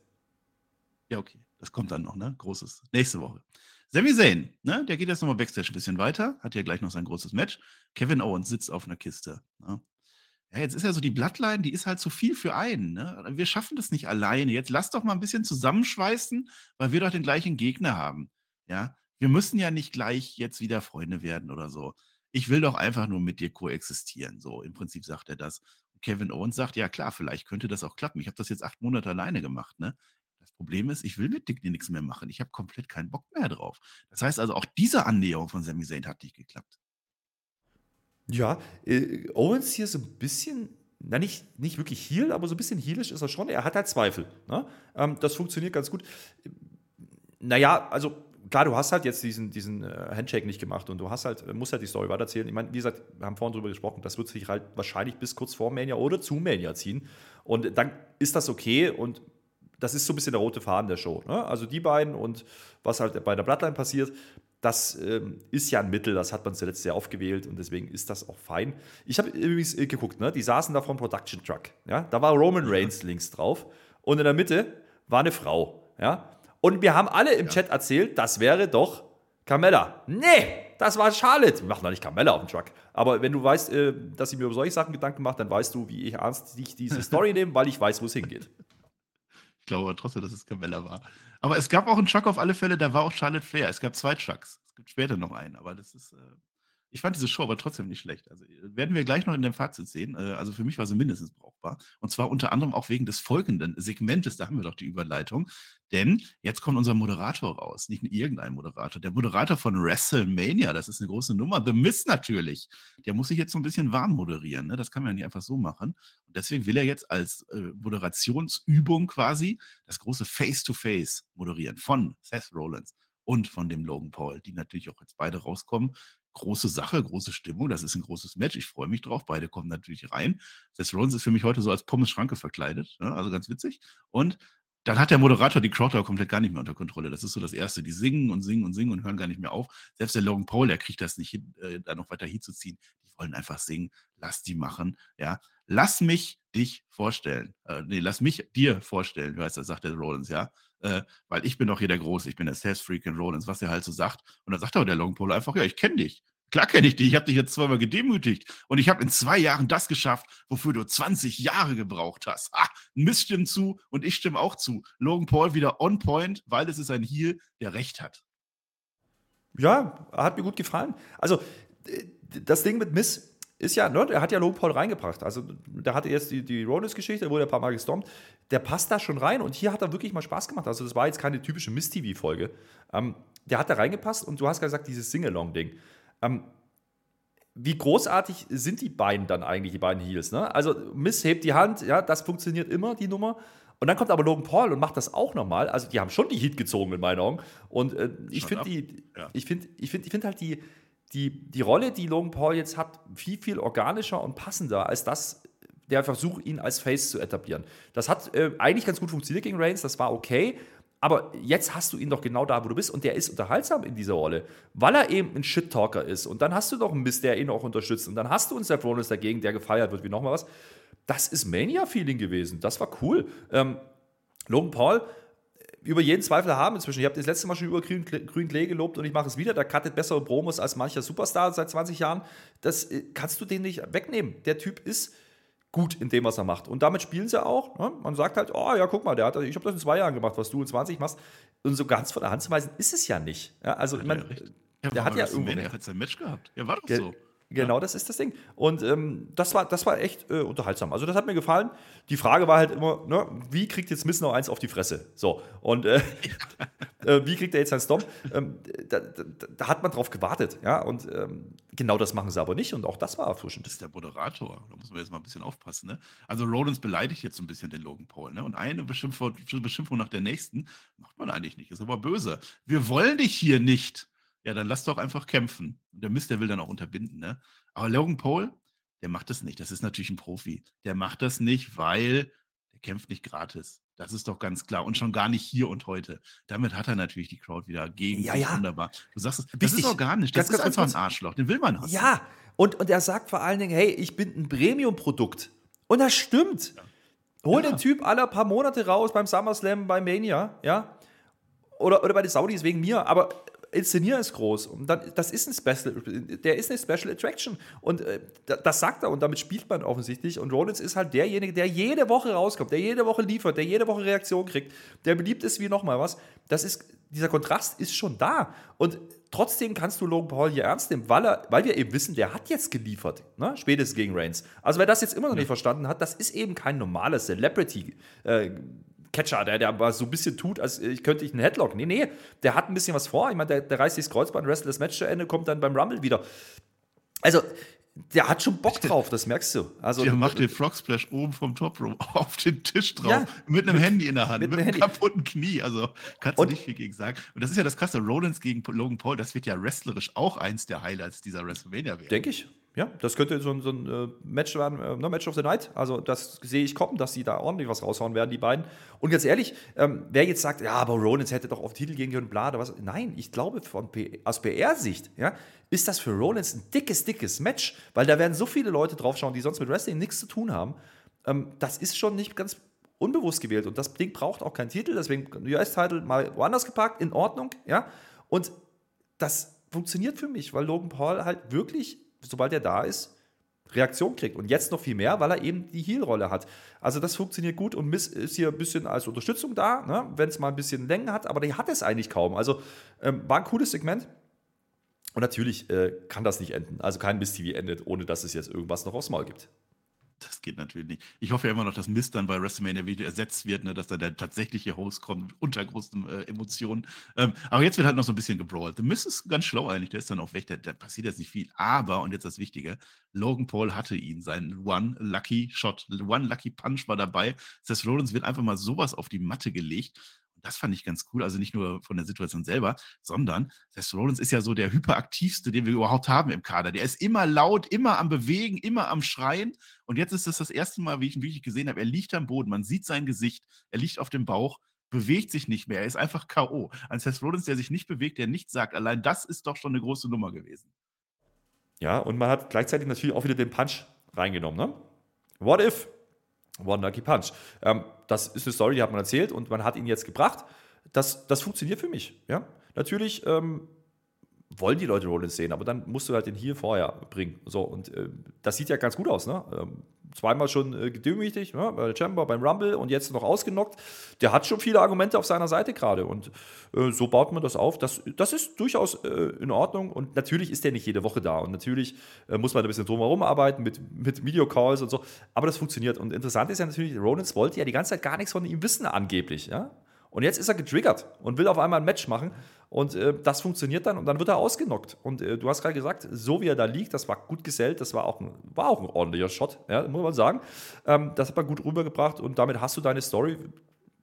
Ja, okay. Das kommt dann noch, ne? Großes. Nächste Woche. Sami Zayn, ne? Der geht jetzt nochmal Backstage ein bisschen weiter, hat ja gleich noch sein großes Match. Kevin Owens sitzt auf einer Kiste. Ne? Ja, jetzt ist ja so die Bloodline, die ist halt zu viel für einen. Ne? Wir schaffen das nicht alleine. Jetzt lass doch mal ein bisschen zusammenschweißen, weil wir doch den gleichen Gegner haben. Ja, wir müssen ja nicht gleich jetzt wieder Freunde werden oder so. Ich will doch einfach nur mit dir koexistieren. So, im Prinzip sagt er das. Kevin Owens sagt, ja klar, vielleicht könnte das auch klappen. Ich habe das jetzt acht Monate alleine gemacht. Ne? Das Problem ist, ich will mit dir nichts mehr machen. Ich habe komplett keinen Bock mehr drauf. Das heißt also, auch diese Annäherung von Sami Zayn hat nicht geklappt. Ja, äh, Owens hier so ein bisschen na, nicht, nicht wirklich heal, aber so ein bisschen healisch ist er schon. Er hat halt Zweifel. Ne? Ähm, das funktioniert ganz gut. Naja, also klar, du hast halt jetzt diesen, diesen äh, Handshake nicht gemacht und du hast halt, musst halt die Story weiterzählen. Ich meine, wie gesagt, wir haben vorhin drüber gesprochen, das wird sich halt wahrscheinlich bis kurz vor Mania oder zu Mania ziehen. Und dann ist das okay und das ist so ein bisschen der rote Faden der Show. Ne? Also die beiden und was halt bei der Bloodline passiert, das ähm, ist ja ein Mittel, das hat man zuletzt sehr oft gewählt und deswegen ist das auch fein. Ich habe übrigens äh, geguckt, ne? die saßen da vom Production Truck. Ja? Da war Roman Reigns links drauf und in der Mitte war eine Frau. Ja? Und wir haben alle im ja. Chat erzählt, das wäre doch Carmella. Nee, das war Charlotte. Wir machen doch nicht Carmella auf dem Truck. Aber wenn du weißt, äh, dass ich mir über solche Sachen Gedanken mache, dann weißt du, wie ich ernst ich diese Story nehme, weil ich weiß, wo es hingeht. Ich glaube aber trotzdem, dass es Carmella war. Aber es gab auch einen Truck auf alle Fälle, da war auch Charlotte Flair. Es gab zwei Trucks. Es gibt später noch einen, aber das ist. Äh ich fand diese Show aber trotzdem nicht schlecht. Also äh, werden wir gleich noch in dem Fazit sehen. Äh, also für mich war sie mindestens brauchbar. Und zwar unter anderem auch wegen des folgenden Segmentes. Da haben wir doch die Überleitung. Denn jetzt kommt unser Moderator raus. Nicht irgendein Moderator. Der Moderator von WrestleMania. Das ist eine große Nummer. The Miz natürlich. Der muss sich jetzt so ein bisschen warm moderieren. Ne? Das kann man ja nicht einfach so machen. Und deswegen will er jetzt als äh, Moderationsübung quasi das große Face-to-Face -face moderieren von Seth Rollins und von dem Logan Paul, die natürlich auch jetzt beide rauskommen große Sache, große Stimmung. Das ist ein großes Match. Ich freue mich drauf. Beide kommen natürlich rein. Seth Rollins ist für mich heute so als Pommes-Schranke verkleidet. Ne? Also ganz witzig. Und dann hat der Moderator die Crowd komplett gar nicht mehr unter Kontrolle. Das ist so das Erste. Die singen und singen und singen und hören gar nicht mehr auf. Selbst der Logan Paul, der kriegt das nicht hin, äh, da noch weiter hinzuziehen. Die wollen einfach singen. Lass die machen. Ja. Lass mich dich vorstellen. Äh, nee, lass mich dir vorstellen, hörst das, sagt der Rollins, ja. Äh, weil ich bin doch hier der Große, ich bin der Sales Freak in Rollins, was er halt so sagt. Und dann sagt aber der Logan Paul einfach, ja, ich kenne dich. Klar kenne ich dich, ich habe dich jetzt zweimal gedemütigt und ich habe in zwei Jahren das geschafft, wofür du 20 Jahre gebraucht hast. Ah, Miss stimmt zu und ich stimme auch zu. Logan Paul wieder on point, weil es ist ein Heel, der Recht hat. Ja, hat mir gut gefallen. Also, das Ding mit Miss ist ja, ne, er hat ja Logan Paul reingebracht. Also, der hatte jetzt die, die Rollins-Geschichte, da wurde ein paar Mal gestompt. Der passt da schon rein und hier hat er wirklich mal Spaß gemacht. Also, das war jetzt keine typische Miss-TV-Folge. Ähm, der hat da reingepasst und du hast gesagt, dieses Sing-Along-Ding. Ähm, wie großartig sind die beiden dann eigentlich, die beiden Heels? Ne? Also Miss hebt die Hand, ja, das funktioniert immer, die Nummer. Und dann kommt aber Logan Paul und macht das auch nochmal. Also die haben schon die Heat gezogen in meinen Augen. Und äh, ich finde die, ja. ich finde, ich finde, ich finde halt die, die, die Rolle, die Logan Paul jetzt hat, viel, viel organischer und passender als das, der Versuch, ihn als Face zu etablieren. Das hat äh, eigentlich ganz gut funktioniert gegen Reigns, das war okay. Aber jetzt hast du ihn doch genau da, wo du bist. Und der ist unterhaltsam in dieser Rolle, weil er eben ein Shit-Talker ist. Und dann hast du doch einen Mist, der ihn auch unterstützt. Und dann hast du einen Seth Rollins dagegen, der gefeiert wird wie nochmal was. Das ist Mania-Feeling gewesen. Das war cool. Ähm, Logan Paul, über jeden Zweifel haben inzwischen. Ich habe das letzte Mal schon über Grün, Grün Klee gelobt und ich mache es wieder. Der cuttet bessere Promos als mancher Superstar seit 20 Jahren. Das äh, kannst du den nicht wegnehmen. Der Typ ist gut in dem, was er macht. Und damit spielen sie auch. Ne? Man sagt halt, oh ja, guck mal, der hat, ich habe das in zwei Jahren gemacht, was du in 20 machst. Und so ganz von der Hand zu weisen ist es ja nicht. Ja, also, ja, man, ja, der hat ja irgendwo. Er hat sein Match gehabt. Ja, war doch so. Genau, ja. das ist das Ding. Und ähm, das, war, das war echt äh, unterhaltsam. Also, das hat mir gefallen. Die Frage war halt immer, ne, wie kriegt jetzt Miss noch eins auf die Fresse? So. Und äh, äh, wie kriegt er jetzt seinen Stomp? Ähm, da, da, da, hat man drauf gewartet. Ja, und ähm, genau das machen sie aber nicht. Und auch das war erfrischend. Das ist der Moderator. Da muss man jetzt mal ein bisschen aufpassen. Ne? Also, Rollins beleidigt jetzt so ein bisschen den Logan Paul. Ne? Und eine Beschimpfung, Beschimpfung nach der nächsten macht man eigentlich nicht. Ist aber böse. Wir wollen dich hier nicht. Ja, dann lass doch einfach kämpfen. Der Mist, der will dann auch unterbinden, ne? Aber Logan Paul, der macht das nicht. Das ist natürlich ein Profi. Der macht das nicht, weil der kämpft nicht gratis. Das ist doch ganz klar. Und schon gar nicht hier und heute. Damit hat er natürlich die Crowd wieder gegen ja, ja. Wunderbar. Du sagst es, das Wichtig. ist organisch. Das ganz, ist ganz, einfach ein Arschloch. Den will man hassen. Ja, und, und er sagt vor allen Dingen, hey, ich bin ein Premium-Produkt. Und das stimmt. Ja. Hol ja. den Typ alle paar Monate raus beim SummerSlam, bei Mania, ja. Oder, oder bei den Saudis wegen mir. Aber Inszenier ist groß. Und dann, das ist ein Special, der ist eine Special Attraction. Und äh, das sagt er und damit spielt man offensichtlich. Und Rollins ist halt derjenige, der jede Woche rauskommt, der jede Woche liefert, der jede Woche Reaktion kriegt, der beliebt ist wie nochmal was. Das ist, dieser Kontrast ist schon da. Und trotzdem kannst du Logan Paul hier ernst nehmen, weil, er, weil wir eben wissen, der hat jetzt geliefert, ne? spätestens gegen Reigns. Also wer das jetzt immer noch nicht verstanden hat, das ist eben kein normales Celebrity. Äh, Catcher, der, der aber so ein bisschen tut, als ich könnte ich einen Headlock. Nee, nee, der hat ein bisschen was vor. Ich meine, der, der reißt sich das Kreuzband, wrestelt das Match zu Ende, kommt dann beim Rumble wieder. Also, der hat schon Bock drauf, das merkst du. Also, der macht den Frog Splash oben vom Top Room auf den Tisch drauf, ja, mit einem Handy in der Hand, mit, mit einem kaputten Knie. Also kannst du nicht viel gegen sagen. Und das ist ja das Krasse, Rollins gegen Logan Paul, das wird ja wrestlerisch auch eins der Highlights dieser WrestleMania werden. Denke ich. Ja, das könnte so ein, so ein äh, Match werden, äh, ne, Match of the Night. Also das sehe ich kommen, dass sie da ordentlich was raushauen werden, die beiden. Und ganz ehrlich, ähm, wer jetzt sagt, ja, aber Rollins hätte doch auf Titel gehen können, bla, oder was. Nein, ich glaube, von P aus PR-Sicht ja, ist das für Rollins ein dickes, dickes Match, weil da werden so viele Leute draufschauen, die sonst mit Wrestling nichts zu tun haben. Ähm, das ist schon nicht ganz unbewusst gewählt und das Ding braucht auch keinen Titel, deswegen US-Titel mal woanders gepackt, in Ordnung, ja. Und das funktioniert für mich, weil Logan Paul halt wirklich sobald er da ist, Reaktion kriegt. Und jetzt noch viel mehr, weil er eben die Heel-Rolle hat. Also das funktioniert gut und Miss ist hier ein bisschen als Unterstützung da, ne? wenn es mal ein bisschen Längen hat, aber die hat es eigentlich kaum. Also ähm, war ein cooles Segment. Und natürlich äh, kann das nicht enden. Also kein Miss-TV endet, ohne dass es jetzt irgendwas noch aufs Maul gibt. Das geht natürlich nicht. Ich hoffe ja immer noch, dass Mist dann bei WrestleMania wieder ersetzt wird, ne, dass da der tatsächliche Host kommt unter großen äh, Emotionen. Ähm, aber jetzt wird halt noch so ein bisschen gebrawlt. The Mist ist ganz schlau eigentlich, der ist dann auch weg, da passiert jetzt nicht viel. Aber, und jetzt das Wichtige, Logan Paul hatte ihn, seinen One Lucky Shot, One Lucky Punch war dabei. Seth Rollins wird einfach mal sowas auf die Matte gelegt das fand ich ganz cool. Also nicht nur von der Situation selber, sondern Seth Rollins ist ja so der hyperaktivste, den wir überhaupt haben im Kader. Der ist immer laut, immer am Bewegen, immer am Schreien. Und jetzt ist das das erste Mal, wie ich ihn wirklich gesehen habe. Er liegt am Boden, man sieht sein Gesicht, er liegt auf dem Bauch, bewegt sich nicht mehr. Er ist einfach K.O. Ein Seth Rollins, der sich nicht bewegt, der nichts sagt. Allein das ist doch schon eine große Nummer gewesen. Ja, und man hat gleichzeitig natürlich auch wieder den Punch reingenommen. Ne? What if? One Lucky Punch. Ähm, das ist eine Story, die hat man erzählt und man hat ihn jetzt gebracht. Das, das funktioniert für mich. Ja? Natürlich ähm, wollen die Leute Rollins sehen, aber dann musst du halt den hier vorher bringen. So, und äh, das sieht ja ganz gut aus. Ne? Ähm, zweimal schon äh, gedemütigt, ne? bei der Chamber, beim Rumble und jetzt noch ausgenockt. Der hat schon viele Argumente auf seiner Seite gerade und äh, so baut man das auf. Das, das ist durchaus äh, in Ordnung und natürlich ist der nicht jede Woche da und natürlich äh, muss man ein bisschen drumherum arbeiten mit, mit Videocalls und so, aber das funktioniert. Und interessant ist ja natürlich, Rollins wollte ja die ganze Zeit gar nichts von ihm wissen angeblich. Ja? Und jetzt ist er getriggert und will auf einmal ein Match machen. Und äh, das funktioniert dann und dann wird er ausgenockt. Und äh, du hast gerade gesagt, so wie er da liegt, das war gut gesellt, das war auch ein, war auch ein ordentlicher Shot, ja, muss man sagen. Ähm, das hat man gut rübergebracht und damit hast du deine Story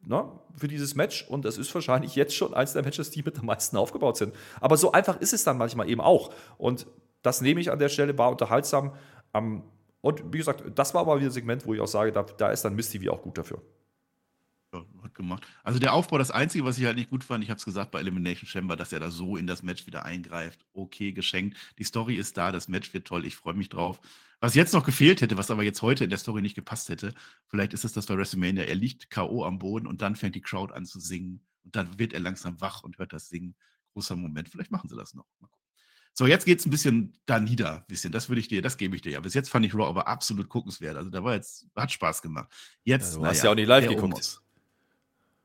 na, ne, für dieses Match. Und das ist wahrscheinlich jetzt schon eins der Matches, die mit am meisten aufgebaut sind. Aber so einfach ist es dann manchmal eben auch. Und das nehme ich an der Stelle, war unterhaltsam. Ähm, und wie gesagt, das war aber wieder ein Segment, wo ich auch sage, da, da ist dann Misty wie auch gut dafür gemacht. Also der Aufbau, das Einzige, was ich halt nicht gut fand, ich habe es gesagt bei Elimination Chamber, dass er da so in das Match wieder eingreift. Okay, geschenkt. Die Story ist da, das Match wird toll, ich freue mich drauf. Was jetzt noch gefehlt hätte, was aber jetzt heute in der Story nicht gepasst hätte, vielleicht ist es das bei WrestleMania. Er liegt K.O. am Boden und dann fängt die Crowd an zu singen. Und dann wird er langsam wach und hört das Singen. Großer Moment. Vielleicht machen sie das noch. So, jetzt geht es ein bisschen da nieder. Bisschen. Das würde ich dir, das gebe ich dir ja. Bis jetzt fand ich Raw aber absolut guckenswert. Also da war jetzt, hat Spaß gemacht. Jetzt, ja, du hast ja, ja auch nicht live geguckt. Omos.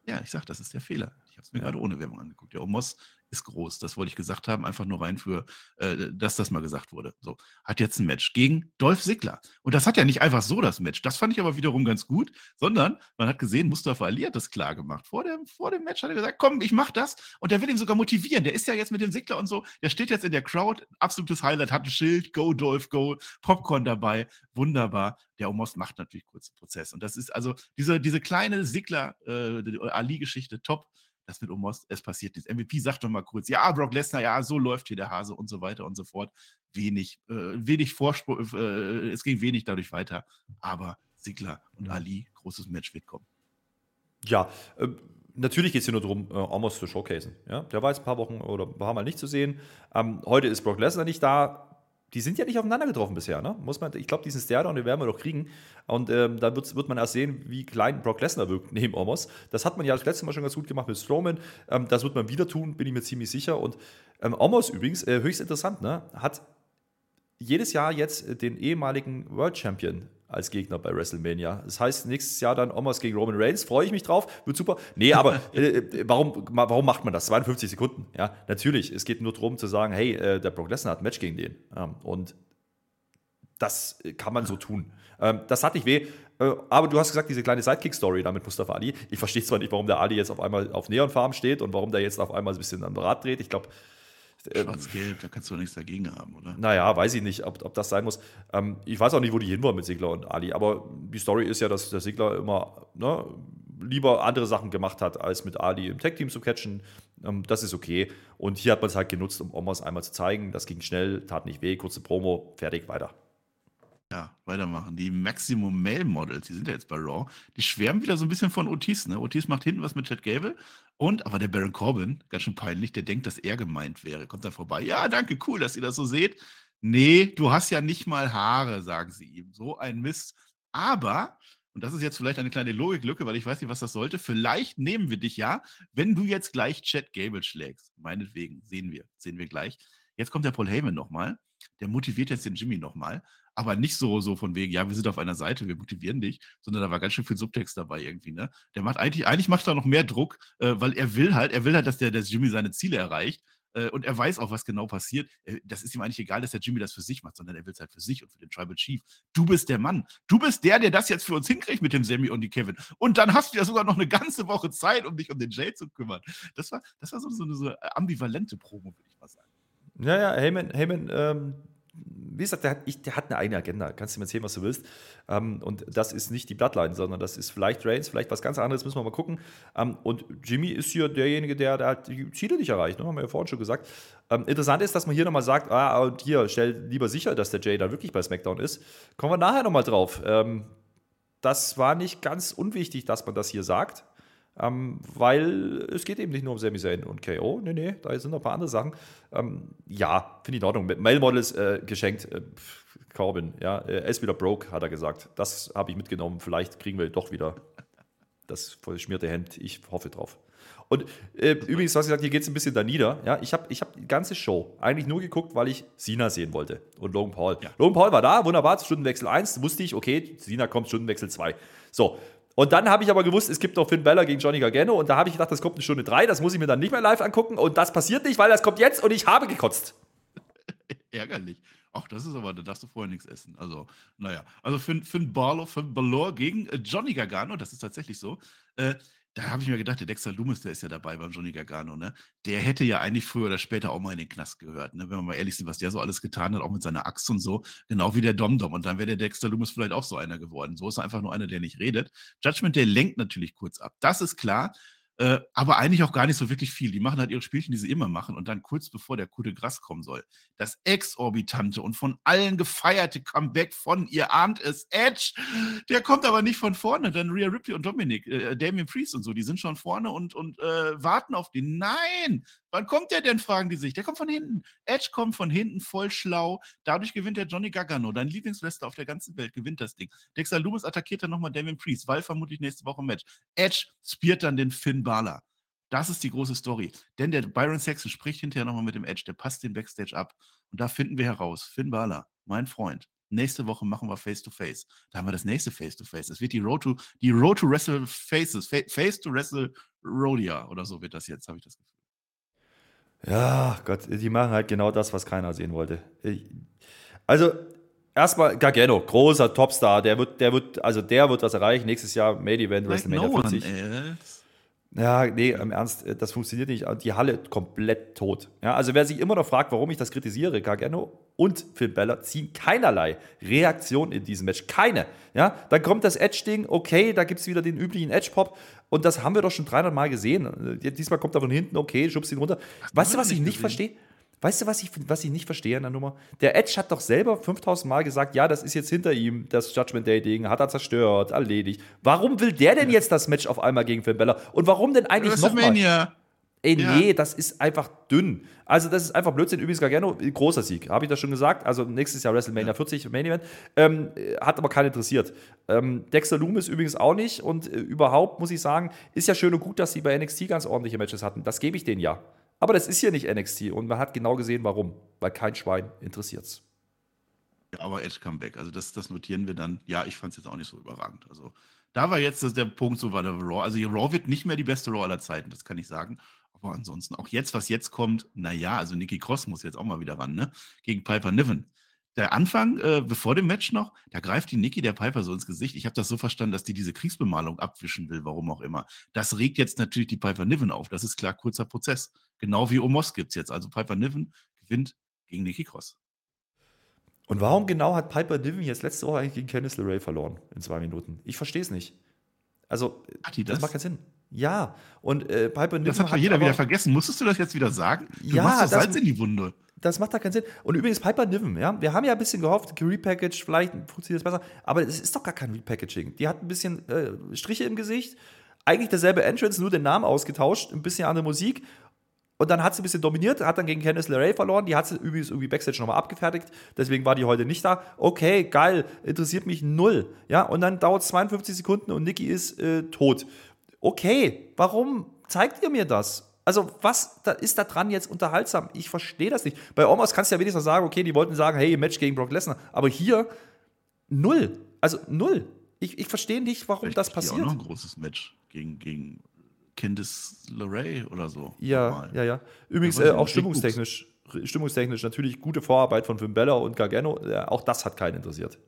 Ja, ich sage, das ist der Fehler. Habe es mir ja. gerade ohne Werbung angeguckt. Der Omos ist groß. Das wollte ich gesagt haben, einfach nur rein für, äh, dass das mal gesagt wurde. So, hat jetzt ein Match gegen Dolph Ziggler. Und das hat ja nicht einfach so das Match. Das fand ich aber wiederum ganz gut, sondern man hat gesehen, Mustafa Ali hat das klar gemacht. Vor dem, vor dem Match hat er gesagt, komm, ich mach das. Und der will ihn sogar motivieren. Der ist ja jetzt mit dem Ziggler und so. Der steht jetzt in der Crowd. Absolutes Highlight, hat ein Schild, Go Dolph, Go, Popcorn dabei. Wunderbar. Der Omos macht natürlich kurzen Prozess. Und das ist also diese, diese kleine Ziggler-Ali-Geschichte äh, top das mit Omos, es passiert nichts. MVP sagt doch mal kurz, ja, Brock Lesnar, ja, so läuft hier der Hase und so weiter und so fort. Wenig, äh, wenig Vorsprung, äh, es ging wenig dadurch weiter. Aber Sigler und Ali, großes Match wird kommen. Ja, äh, natürlich geht es hier nur darum, äh, Omos zu showcasen. Ja? Der war jetzt ein paar Wochen oder ein paar Mal nicht zu sehen. Ähm, heute ist Brock Lesnar nicht da die sind ja nicht aufeinander getroffen bisher, ne? Muss man, ich glaube, diesen Stairdown, den werden wir doch kriegen. Und ähm, da wird, man erst sehen, wie klein Brock Lesnar wirkt neben Omos. Das hat man ja das letzte Mal schon ganz gut gemacht mit Strowman. Ähm, das wird man wieder tun, bin ich mir ziemlich sicher. Und ähm, Omos übrigens, äh, höchst interessant, ne? Hat jedes Jahr jetzt den ehemaligen World Champion als Gegner bei WrestleMania. Das heißt, nächstes Jahr dann Omos gegen Roman Reigns. Freue ich mich drauf. Wird super. Nee, aber äh, äh, warum, warum macht man das? 52 Sekunden. Ja, natürlich. Es geht nur darum zu sagen, hey, äh, der Brock Lesnar hat ein Match gegen den. Ähm, und das kann man so tun. Ähm, das hat nicht weh. Äh, aber du hast gesagt, diese kleine Sidekick-Story da mit Mustafa Ali. Ich verstehe zwar nicht, warum der Ali jetzt auf einmal auf Neonfarben steht und warum der jetzt auf einmal ein bisschen am Rad dreht. Ich glaube, Schwarz-Gelb, da kannst du doch nichts dagegen haben, oder? Naja, weiß ich nicht, ob, ob das sein muss. Ähm, ich weiß auch nicht, wo die hinwollen mit Sigler und Ali, aber die Story ist ja, dass der Sigler immer ne, lieber andere Sachen gemacht hat, als mit Ali im Tech-Team zu catchen. Ähm, das ist okay. Und hier hat man es halt genutzt, um Omas einmal zu zeigen. Das ging schnell, tat nicht weh, kurze Promo, fertig, weiter. Ja, weitermachen. Die Maximum Male Models, die sind ja jetzt bei Raw, die schwärmen wieder so ein bisschen von Otis. Ne? Otis macht hinten was mit Chad Gable und, aber der Baron Corbin, ganz schön peinlich, der denkt, dass er gemeint wäre. Kommt da vorbei. Ja, danke, cool, dass ihr das so seht. Nee, du hast ja nicht mal Haare, sagen sie ihm. So ein Mist. Aber, und das ist jetzt vielleicht eine kleine Logiklücke, weil ich weiß nicht, was das sollte. Vielleicht nehmen wir dich ja, wenn du jetzt gleich Chad Gable schlägst. Meinetwegen, sehen wir, sehen wir gleich. Jetzt kommt der Paul Heyman nochmal. Der motiviert jetzt den Jimmy nochmal aber nicht so, so von wegen, ja, wir sind auf einer Seite, wir motivieren dich, sondern da war ganz schön viel Subtext dabei irgendwie, ne? Der macht eigentlich, eigentlich macht er noch mehr Druck, äh, weil er will halt, er will halt, dass der, der Jimmy seine Ziele erreicht. Äh, und er weiß auch, was genau passiert. Äh, das ist ihm eigentlich egal, dass der Jimmy das für sich macht, sondern er will es halt für sich und für den Tribal Chief. Du bist der Mann. Du bist der, der das jetzt für uns hinkriegt mit dem Sammy und die Kevin. Und dann hast du ja sogar noch eine ganze Woche Zeit, um dich um den Jay zu kümmern. Das war, das war so, so eine so ambivalente Promo, würde ich mal sagen. Ja, ja, Heyman, Heyman ähm, wie gesagt, der hat, ich, der hat eine eigene Agenda. Kannst du mir erzählen, was du willst. Ähm, und das ist nicht die Bloodline, sondern das ist vielleicht Reigns, vielleicht was ganz anderes, müssen wir mal gucken. Ähm, und Jimmy ist hier derjenige, der, der hat die Ziele nicht erreicht, ne? haben wir ja vorhin schon gesagt. Ähm, interessant ist, dass man hier nochmal sagt, ah, und hier, stell lieber sicher, dass der Jay da wirklich bei SmackDown ist. Kommen wir nachher nochmal drauf. Ähm, das war nicht ganz unwichtig, dass man das hier sagt. Ähm, weil es geht eben nicht nur um Sami Zayn und KO. Nee, nee, da sind noch ein paar andere Sachen. Ähm, ja, finde ich in Ordnung. Mail Models äh, geschenkt. Äh, Corbin, ja, er ist wieder broke, hat er gesagt. Das habe ich mitgenommen. Vielleicht kriegen wir doch wieder das verschmierte Hemd. Ich hoffe drauf. Und äh, übrigens, was ich gesagt, hier geht es ein bisschen da nieder. Ja, ich habe ich hab die ganze Show eigentlich nur geguckt, weil ich Sina sehen wollte und Logan Paul. Ja. Logan Paul war da, wunderbar, Stundenwechsel 1, wusste ich, okay, Sina kommt, Stundenwechsel 2. So, und dann habe ich aber gewusst, es gibt noch Finn Bella gegen Johnny Gargano und da habe ich gedacht, das kommt eine Stunde drei, das muss ich mir dann nicht mehr live angucken und das passiert nicht, weil das kommt jetzt und ich habe gekotzt. Ärgerlich. Ach, das ist aber, da darfst du vorher nichts essen. Also, naja. Also Finn, Finn Balor, Finn Balor gegen äh, Johnny Gargano, das ist tatsächlich so. Äh, da habe ich mir gedacht, der Dexter Loomis, der ist ja dabei beim Johnny Gargano, ne? Der hätte ja eigentlich früher oder später auch mal in den Knast gehört, ne? Wenn wir mal ehrlich sind, was der so alles getan hat, auch mit seiner Axt und so, genau wie der Dom-Dom. Und dann wäre der Dexter Loomis vielleicht auch so einer geworden. So ist er einfach nur einer, der nicht redet. Judgment, der lenkt natürlich kurz ab. Das ist klar. Äh, aber eigentlich auch gar nicht so wirklich viel. Die machen halt ihre Spielchen, die sie immer machen. Und dann kurz bevor der Coup de Gras kommen soll, das exorbitante und von allen gefeierte Comeback von, ihr ahnt es, Edge, der kommt aber nicht von vorne. Dann Rhea Ripley und Dominic, äh, Damien Priest und so, die sind schon vorne und, und äh, warten auf den. Nein! Wann kommt der denn, fragen die sich. Der kommt von hinten. Edge kommt von hinten, voll schlau. Dadurch gewinnt der Johnny Gargano, dein Lieblingswrestler auf der ganzen Welt, gewinnt das Ding. Dexter Loomis attackiert dann nochmal Damien Priest, weil vermutlich nächste Woche ein Match. Edge spiert dann den Finn Balor. Das ist die große Story. Denn der Byron Saxon spricht hinterher nochmal mit dem Edge, der passt den Backstage ab. Und da finden wir heraus, Finn Balor, mein Freund, nächste Woche machen wir Face to Face. Da haben wir das nächste Face to Face. Es wird die Road to, die Road to Wrestle Faces, Face to Wrestle Rodia oder so wird das jetzt, habe ich das Gefühl. Ja, Gott, die machen halt genau das, was keiner sehen wollte. Ich, also, erstmal Gargano, großer Topstar, der wird, der wird, also der wird was erreichen. Nächstes Jahr Main Event WrestleMania no 40. One, ja, nee, im Ernst, äh, das funktioniert nicht. Die Halle komplett tot. Ja, also wer sich immer noch fragt, warum ich das kritisiere, Gargano und Phil Bella ziehen keinerlei Reaktion in diesem Match. Keine. Ja, dann kommt das Edge-Ding, okay, da gibt es wieder den üblichen Edge-Pop. Und das haben wir doch schon 300 Mal gesehen. Äh, diesmal kommt er von hinten, okay, schubst ihn runter. Das weißt du, was ich nicht verstehe? Weißt du, was ich, was ich nicht verstehe an der Nummer? Der Edge hat doch selber 5000 Mal gesagt, ja, das ist jetzt hinter ihm, das Judgment Day-Ding, hat er zerstört, erledigt. Warum will der denn jetzt das Match auf einmal gegen Finn Bella? Und warum denn eigentlich nochmal? Ey, nee, ja. das ist einfach dünn. Also, das ist einfach Blödsinn. Übrigens, Gargano, großer Sieg, habe ich das schon gesagt. Also, nächstes Jahr WrestleMania ja. 40 Main Event. Ähm, hat aber keinen interessiert. Ähm, Dexter Loomis übrigens auch nicht. Und äh, überhaupt muss ich sagen, ist ja schön und gut, dass sie bei NXT ganz ordentliche Matches hatten. Das gebe ich denen ja. Aber das ist hier nicht NXT und man hat genau gesehen, warum. Weil kein Schwein interessiert es. Ja, aber Edge Comeback, also das, das notieren wir dann. Ja, ich fand es jetzt auch nicht so überragend. Also da war jetzt der Punkt, so war der Raw. Also Raw wird nicht mehr die beste Raw aller Zeiten, das kann ich sagen. Aber ansonsten, auch jetzt, was jetzt kommt, naja, also Nikki Cross muss jetzt auch mal wieder ran, ne? Gegen Piper Niven der Anfang, äh, bevor dem Match noch, da greift die Nikki der Piper so ins Gesicht. Ich habe das so verstanden, dass die diese Kriegsbemalung abwischen will, warum auch immer. Das regt jetzt natürlich die Piper Niven auf. Das ist klar, kurzer Prozess. Genau wie Omos gibt es jetzt. Also Piper Niven gewinnt gegen Nikki Cross. Und warum genau hat Piper Niven jetzt letzte Woche eigentlich gegen Candice LeRae verloren in zwei Minuten? Ich verstehe es nicht. Also, das? das? macht keinen Sinn. Ja, und äh, Piper Niven. Das hat, hat jeder aber, wieder vergessen. Musstest du das jetzt wieder sagen? Du ja, machst das Salz in die Wunde. Das macht da keinen Sinn. Und übrigens Piper Niven, ja, wir haben ja ein bisschen gehofft, repackaged, vielleicht funktioniert das besser, aber es ist doch gar kein Repackaging. Die hat ein bisschen äh, Striche im Gesicht, eigentlich derselbe Entrance, nur den Namen ausgetauscht, ein bisschen andere Musik. Und dann hat sie ein bisschen dominiert, hat dann gegen Candice LeRae verloren. Die hat sie übrigens irgendwie Backstage nochmal abgefertigt. Deswegen war die heute nicht da. Okay, geil, interessiert mich null. Ja, und dann dauert es 52 Sekunden und Nikki ist äh, tot. Okay, warum zeigt ihr mir das? Also, was da ist da dran jetzt unterhaltsam? Ich verstehe das nicht. Bei Omos kannst du ja wenigstens sagen, okay, die wollten sagen, hey, Match gegen Brock Lesnar. Aber hier null. Also null. Ich, ich verstehe nicht, warum Vielleicht das passiert. Auch noch ein großes Match gegen, gegen Candice LeRae oder so. Ja, Normal. ja, ja. Übrigens äh, auch stimmungstechnisch, stimmungstechnisch natürlich gute Vorarbeit von Finn Bella und Gargano. Ja, auch das hat keinen interessiert.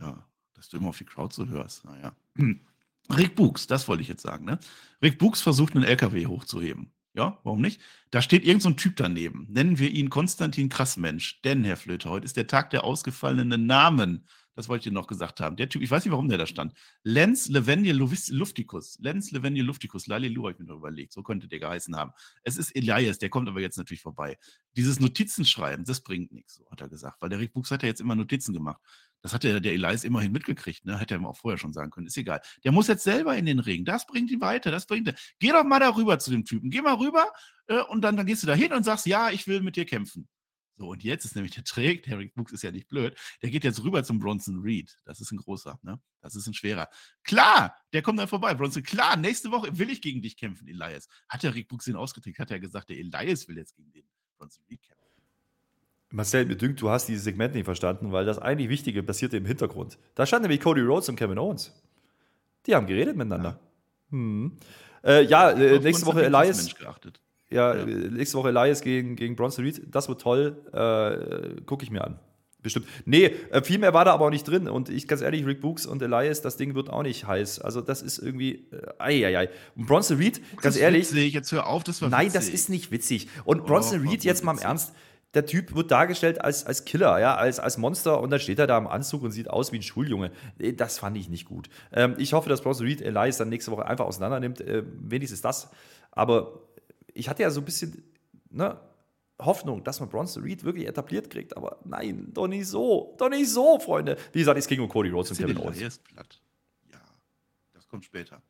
Ja, dass du immer auf die Crowd so hörst. Naja. Rick Books, das wollte ich jetzt sagen. Ne? Rick Books versucht, einen LKW hochzuheben. Ja, warum nicht? Da steht irgend so ein Typ daneben. Nennen wir ihn Konstantin Krassmensch. Denn, Herr Flöter, heute ist der Tag der ausgefallenen Namen. Das wollte ich dir noch gesagt haben. Der Typ, ich weiß nicht, warum der da stand. Lenz Levendier Lufticus. Lenz Levendier Lufticus. Lalilu habe ich mir noch überlegt. So könnte der geheißen haben. Es ist Elias, der kommt aber jetzt natürlich vorbei. Dieses Notizenschreiben, das bringt nichts, so hat er gesagt. Weil der Rick Buchs hat ja jetzt immer Notizen gemacht. Das hat der, der Elias immerhin mitgekriegt, ne? Hätte er ihm auch vorher schon sagen können. Ist egal. Der muss jetzt selber in den Ring. Das bringt ihn weiter. Das bringt ihn. Geh doch mal darüber zu dem Typen. Geh mal rüber äh, und dann, dann gehst du da hin und sagst, ja, ich will mit dir kämpfen. So, und jetzt ist nämlich der Träg, der Rick Books ist ja nicht blöd, der geht jetzt rüber zum Bronson Reed. Das ist ein großer, ne? Das ist ein schwerer. Klar, der kommt dann vorbei. Bronson, klar, nächste Woche will ich gegen dich kämpfen, Elias. Hat der Rick Books ihn ausgetickt, hat er gesagt, der Elias will jetzt gegen den Bronson Reed kämpfen. Marcel, mir dünkt, du hast dieses Segment nicht verstanden, weil das eigentlich Wichtige passierte im Hintergrund. Da stand nämlich Cody Rhodes und Kevin Owens. Die haben geredet miteinander. Ja, hm. äh, ja äh, nächste Woche Elias. Ja, ja, nächste Woche Elias gegen, gegen Bronson Reed. Das wird toll. Äh, Gucke ich mir an. Bestimmt. Nee, äh, viel mehr war da aber auch nicht drin. Und ich ganz ehrlich, Rick Books und Elias, das Ding wird auch nicht heiß. Also, das ist irgendwie. Äh, ei, Und Bronson Reed, ganz ehrlich. Witzig. Jetzt hör auf, das war Nein, witzig. das ist nicht witzig. Und Bronson oh, Reed, jetzt mal im Ernst der Typ wird dargestellt als, als Killer, ja, als, als Monster und dann steht er da im Anzug und sieht aus wie ein Schuljunge. Das fand ich nicht gut. Ähm, ich hoffe, dass Bronson Reed Elias dann nächste Woche einfach auseinander nimmt. Äh, wenigstens das. Aber ich hatte ja so ein bisschen ne, Hoffnung, dass man Bronson Reed wirklich etabliert kriegt. Aber nein, doch nicht so. Doch nicht so, Freunde. Wie gesagt, es ging um Cody Rhodes und Kevin Owens. platt. Ja, das kommt später.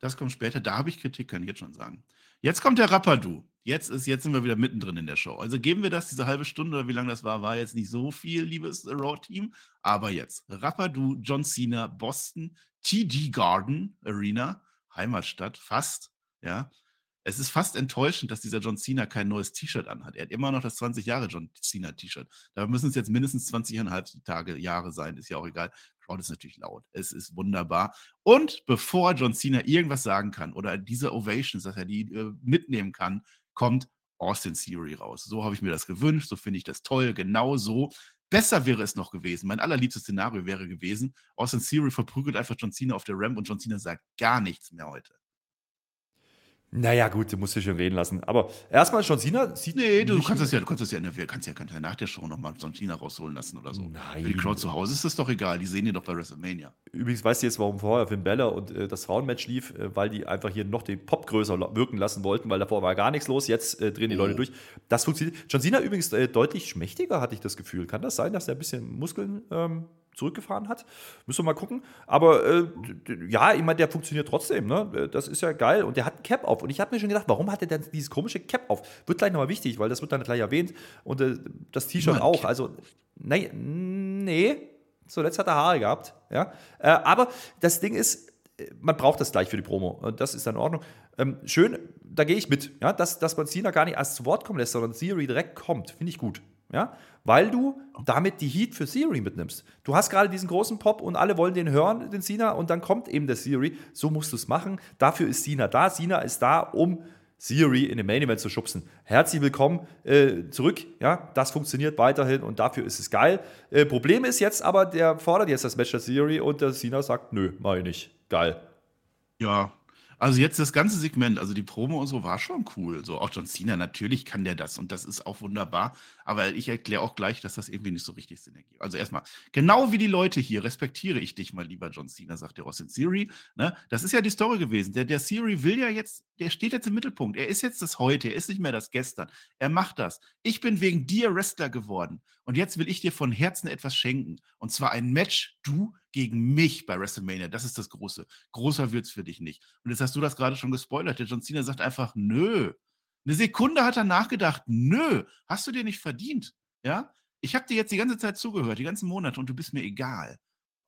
Das kommt später. Da habe ich Kritik, kann ich jetzt schon sagen. Jetzt kommt der Rappadu. Jetzt, ist, jetzt sind wir wieder mittendrin in der Show. Also geben wir das, diese halbe Stunde oder wie lange das war, war jetzt nicht so viel, liebes Raw-Team. Aber jetzt, Rappadu, John Cena, Boston, TD Garden Arena, Heimatstadt, fast, ja. Es ist fast enttäuschend, dass dieser John Cena kein neues T-Shirt anhat. Er hat immer noch das 20 Jahre John Cena T-Shirt. Da müssen es jetzt mindestens 20,5 Tage, Jahre sein, ist ja auch egal. Crowd ist natürlich laut. Es ist wunderbar. Und bevor John Cena irgendwas sagen kann oder diese Ovations, dass er die äh, mitnehmen kann, kommt Austin Theory raus. So habe ich mir das gewünscht, so finde ich das toll, genau so. Besser wäre es noch gewesen. Mein allerliebstes Szenario wäre gewesen, Austin Theory verprügelt einfach John Cena auf der Ramp und John Cena sagt gar nichts mehr heute. Naja, gut, du musst dich schon reden lassen. Aber erstmal John Cena sieht. Nee, du kannst das ja, du kannst das ja, kannst ja, kannst ja nach der Show nochmal John Cena rausholen lassen oder so. Nein. Für die Crowd zu Hause ist das doch egal. Die sehen ihn doch bei WrestleMania. Übrigens weißt du jetzt, warum vorher Finn Bella und äh, das Frauenmatch lief, äh, weil die einfach hier noch den Pop größer wirken lassen wollten, weil davor war gar nichts los. Jetzt äh, drehen die oh. Leute durch. Das funktioniert. John Cena übrigens äh, deutlich schmächtiger, hatte ich das Gefühl. Kann das sein, dass er ein bisschen Muskeln ähm, zurückgefahren hat. Müssen wir mal gucken. Aber äh, ja, ich meine, der funktioniert trotzdem. Ne? Das ist ja geil. Und der hat ein Cap auf. Und ich habe mir schon gedacht, warum hat er denn dieses komische Cap auf? Wird gleich nochmal wichtig, weil das wird dann gleich erwähnt. Und äh, das T-Shirt auch. Cap. Also, nein, nee. Zuletzt hat er Haare gehabt. Ja? Äh, aber das Ding ist, man braucht das gleich für die Promo. Und das ist dann in Ordnung. Ähm, schön, da gehe ich mit. Ja? Dass, dass man Cena gar nicht erst zu Wort kommen lässt, sondern Theory direkt kommt, finde ich gut. Ja? Weil du damit die Heat für Theory mitnimmst. Du hast gerade diesen großen Pop und alle wollen den hören, den Cena, und dann kommt eben der Theory. So musst du es machen. Dafür ist Cena da. Cena ist da, um Theory in den Main Event zu schubsen. Herzlich willkommen äh, zurück. Ja, das funktioniert weiterhin und dafür ist es geil. Äh, Problem ist jetzt aber, der fordert jetzt das Match der Theory und der Cena sagt, nö, mach ich nicht. Geil. Ja, also jetzt das ganze Segment, also die Promo und so war schon cool. So auch John Cena, natürlich kann der das und das ist auch wunderbar. Aber ich erkläre auch gleich, dass das irgendwie nicht so richtig Sinn ergibt. Also erstmal, genau wie die Leute hier, respektiere ich dich mal, lieber John Cena, sagt der Austin Theory. Ne? Das ist ja die Story gewesen. Der, der Theory will ja jetzt, der steht jetzt im Mittelpunkt. Er ist jetzt das Heute, er ist nicht mehr das Gestern. Er macht das. Ich bin wegen dir Wrestler geworden. Und jetzt will ich dir von Herzen etwas schenken. Und zwar ein Match, du gegen mich bei WrestleMania. Das ist das Große. Großer wird es für dich nicht. Und jetzt hast du das gerade schon gespoilert. Der John Cena sagt einfach, nö. Eine Sekunde hat er nachgedacht, nö, hast du dir nicht verdient. Ja? Ich habe dir jetzt die ganze Zeit zugehört, die ganzen Monate, und du bist mir egal.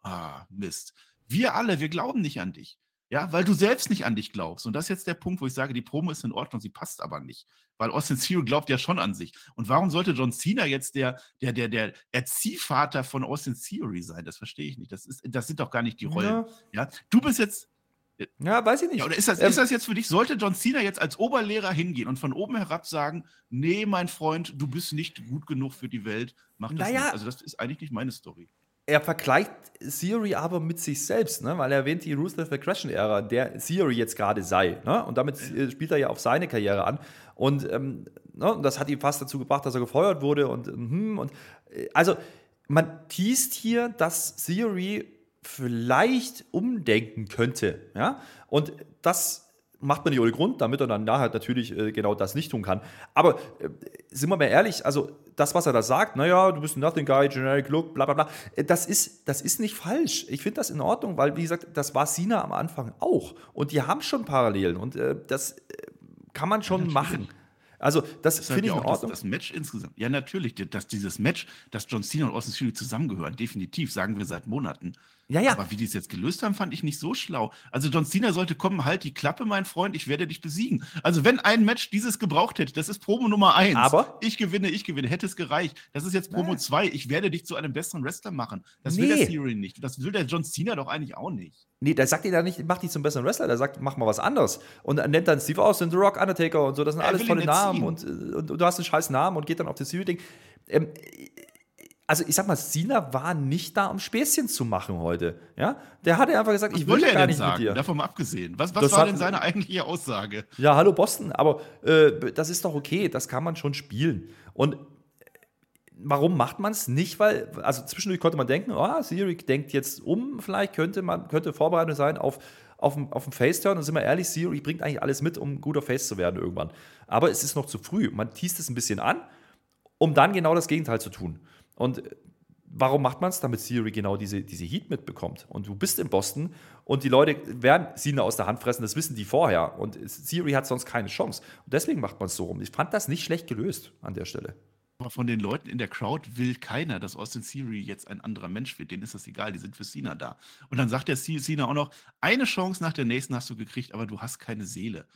Ah, Mist. Wir alle, wir glauben nicht an dich. Ja, weil du selbst nicht an dich glaubst. Und das ist jetzt der Punkt, wo ich sage, die Promo ist in Ordnung, sie passt aber nicht. Weil Austin Theory glaubt ja schon an sich. Und warum sollte John Cena jetzt der, der, der, der Erziehvater von Austin Theory sein? Das verstehe ich nicht. Das, ist, das sind doch gar nicht die Rollen. Ja. ja? Du bist jetzt. Ja, weiß ich nicht. Ja, oder ist das, ähm, ist das jetzt für dich? Sollte John Cena jetzt als Oberlehrer hingehen und von oben herab sagen: Nee, mein Freund, du bist nicht gut genug für die Welt, mach das naja, nicht. Also, das ist eigentlich nicht meine Story. er vergleicht Theory aber mit sich selbst, ne? weil er erwähnt die Ruthless Aggression-Ära, der Theory jetzt gerade sei. Ne? Und damit äh, spielt er ja auf seine Karriere an. Und ähm, ne? das hat ihn fast dazu gebracht, dass er gefeuert wurde. Und, hm, und äh, also man teast hier, dass Theory vielleicht umdenken könnte. Ja? Und das macht man nicht ohne Grund, damit er dann nachher natürlich äh, genau das nicht tun kann. Aber äh, sind wir mal ehrlich, also das, was er da sagt, naja, du bist ein Nothing Guy, Generic Look, bla bla bla, äh, das ist, das ist nicht falsch. Ich finde das in Ordnung, weil, wie gesagt, das war Sina am Anfang auch. Und die haben schon Parallelen und das kann man schon ja, machen. Also, das, das finde ich in Ordnung. Das, das, Match insgesamt. Ja, natürlich, dass dieses Match, dass John Cena und Austin Theory zusammengehören, definitiv, sagen wir seit Monaten. Ja, ja. Aber wie die es jetzt gelöst haben, fand ich nicht so schlau. Also John Cena sollte kommen, halt die Klappe, mein Freund, ich werde dich besiegen. Also wenn ein Match dieses gebraucht hätte, das ist Promo Nummer eins. Aber ich gewinne, ich gewinne, hätte es gereicht. Das ist jetzt Promo zwei. Ich werde dich zu einem besseren Wrestler machen. Das nee. will der Theory nicht. Das will der John Cena doch eigentlich auch nicht. Nee, der sagt dir da nicht, mach dich zum besseren Wrestler, der sagt, mach mal was anderes. Und er nennt dann Steve Austin, The Rock, Undertaker und so, das sind er alles tolle Namen und, und, und, du hast einen scheiß Namen und geht dann auf das Theory-Ding. Ähm, also ich sag mal, Sina war nicht da, um Späßchen zu machen heute. Ja, der hatte einfach gesagt, was ich will ja gar nicht sagen? mit dir. Davon mal abgesehen. Was, was war hat, denn seine eigentliche Aussage? Ja, hallo Boston, aber äh, das ist doch okay, das kann man schon spielen. Und äh, warum macht man es nicht? Weil, also zwischendurch konnte man denken, oh, Siri denkt jetzt um, vielleicht könnte man könnte vorbereitet sein auf auf dem, auf dem Face-Turn und sind wir ehrlich, Siri bringt eigentlich alles mit, um ein guter Face zu werden irgendwann. Aber es ist noch zu früh. Man teast es ein bisschen an, um dann genau das Gegenteil zu tun. Und warum macht man es? Damit Siri genau diese, diese Heat mitbekommt. Und du bist in Boston und die Leute werden Sina aus der Hand fressen, das wissen die vorher. Und Siri hat sonst keine Chance. Und deswegen macht man es so rum. Ich fand das nicht schlecht gelöst an der Stelle. Aber von den Leuten in der Crowd will keiner, dass Austin Theory jetzt ein anderer Mensch wird. Denen ist das egal, die sind für Cena da. Und dann sagt der Cena auch noch, eine Chance nach der nächsten hast du gekriegt, aber du hast keine Seele.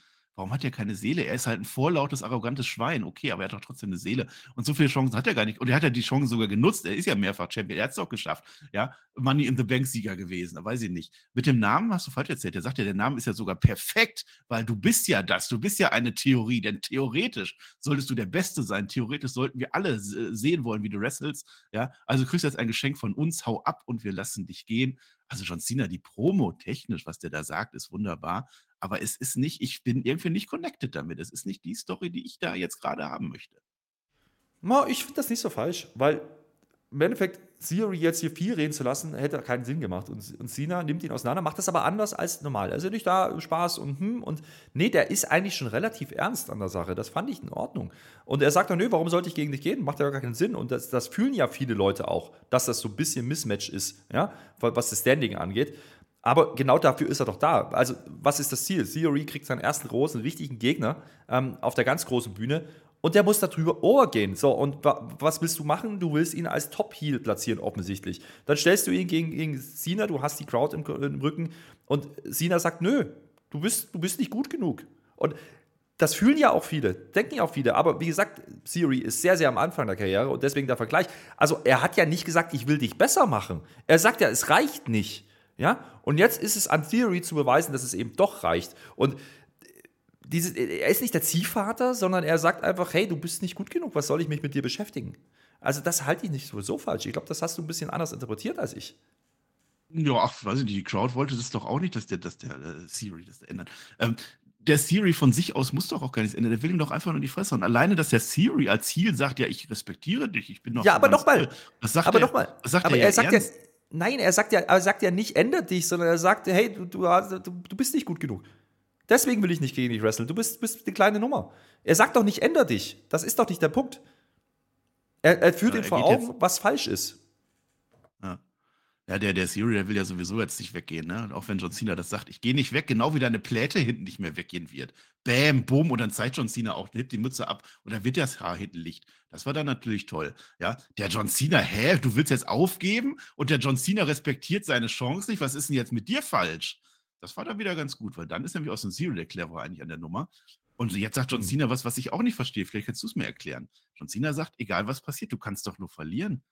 Warum hat er keine Seele? Er ist halt ein vorlautes, arrogantes Schwein. Okay, aber er hat doch trotzdem eine Seele. Und so viele Chancen hat er gar nicht. Und er hat ja die Chancen sogar genutzt. Er ist ja mehrfach Champion. Er hat es doch geschafft. Ja, Money in the Bank Sieger gewesen. Da weiß ich nicht. Mit dem Namen hast du falsch erzählt. Er sagt ja, der Name ist ja sogar perfekt, weil du bist ja das. Du bist ja eine Theorie. Denn theoretisch solltest du der Beste sein. Theoretisch sollten wir alle sehen wollen, wie du wrestelst. Ja, also kriegst du jetzt ein Geschenk von uns. Hau ab und wir lassen dich gehen. Also John Cena, die Promo technisch, was der da sagt, ist wunderbar aber es ist nicht, ich bin irgendwie nicht connected damit. Es ist nicht die Story, die ich da jetzt gerade haben möchte. No, ich finde das nicht so falsch, weil im Endeffekt Theory jetzt hier viel reden zu lassen, hätte keinen Sinn gemacht. Und, und Cena nimmt ihn auseinander, macht das aber anders als normal. Also nicht da Spaß und hm und nee, der ist eigentlich schon relativ ernst an der Sache. Das fand ich in Ordnung. Und er sagt dann, nö, warum sollte ich gegen dich gehen? Macht ja gar keinen Sinn. Und das, das fühlen ja viele Leute auch, dass das so ein bisschen Mismatch ist, ja, was das Standing angeht. Aber genau dafür ist er doch da. Also, was ist das Ziel? Theory kriegt seinen ersten großen, richtigen Gegner ähm, auf der ganz großen Bühne und der muss darüber overgehen. So, und was willst du machen? Du willst ihn als Top-Heel platzieren, offensichtlich. Dann stellst du ihn gegen, gegen Cena, du hast die Crowd im, im Rücken und Cena sagt: Nö, du bist, du bist nicht gut genug. Und das fühlen ja auch viele, denken ja auch viele. Aber wie gesagt, Theory ist sehr, sehr am Anfang der Karriere und deswegen der Vergleich. Also, er hat ja nicht gesagt, ich will dich besser machen. Er sagt ja, es reicht nicht. Ja? Und jetzt ist es an Theory zu beweisen, dass es eben doch reicht. Und diese, er ist nicht der Ziehvater, sondern er sagt einfach, hey, du bist nicht gut genug, was soll ich mich mit dir beschäftigen? Also das halte ich nicht sowieso falsch. Ich glaube, das hast du ein bisschen anders interpretiert als ich. Ja, ach, weiß ich nicht, die Crowd wollte das doch auch nicht, dass der, dass der äh, Siri das ändert. Ähm, der Siri von sich aus muss doch auch gar nichts ändern. Der will ihm doch einfach nur die Fresse. Und alleine, dass der Siri als Ziel sagt, ja, ich respektiere dich, ich bin doch. Ja, aber nochmal. Was sagt aber nochmal. Aber er, er sagt ja, Nein, er sagt ja, er sagt ja nicht, ändert dich, sondern er sagt, hey, du, du, du bist nicht gut genug. Deswegen will ich nicht gegen dich wresteln. Du bist, bist eine kleine Nummer. Er sagt doch nicht, änder dich. Das ist doch nicht der Punkt. Er, er führt ja, ihm vor Augen, was falsch ist. Ja. Der, der Siri, der will ja sowieso jetzt nicht weggehen, ne? auch wenn John Cena das sagt, ich gehe nicht weg, genau wie deine Pläte hinten nicht mehr weggehen wird. Bäm, bumm, und dann zeigt John Cena auch, nimmt die Mütze ab und dann wird das Haar hinten Licht. Das war dann natürlich toll. Ja, der John Cena, hä, du willst jetzt aufgeben und der John Cena respektiert seine Chance nicht. Was ist denn jetzt mit dir falsch? Das war dann wieder ganz gut, weil dann ist nämlich aus dem Zero der Clever eigentlich an der Nummer. Und jetzt sagt John hm. Cena was, was ich auch nicht verstehe. Vielleicht kannst du es mir erklären. John Cena sagt, egal was passiert, du kannst doch nur verlieren.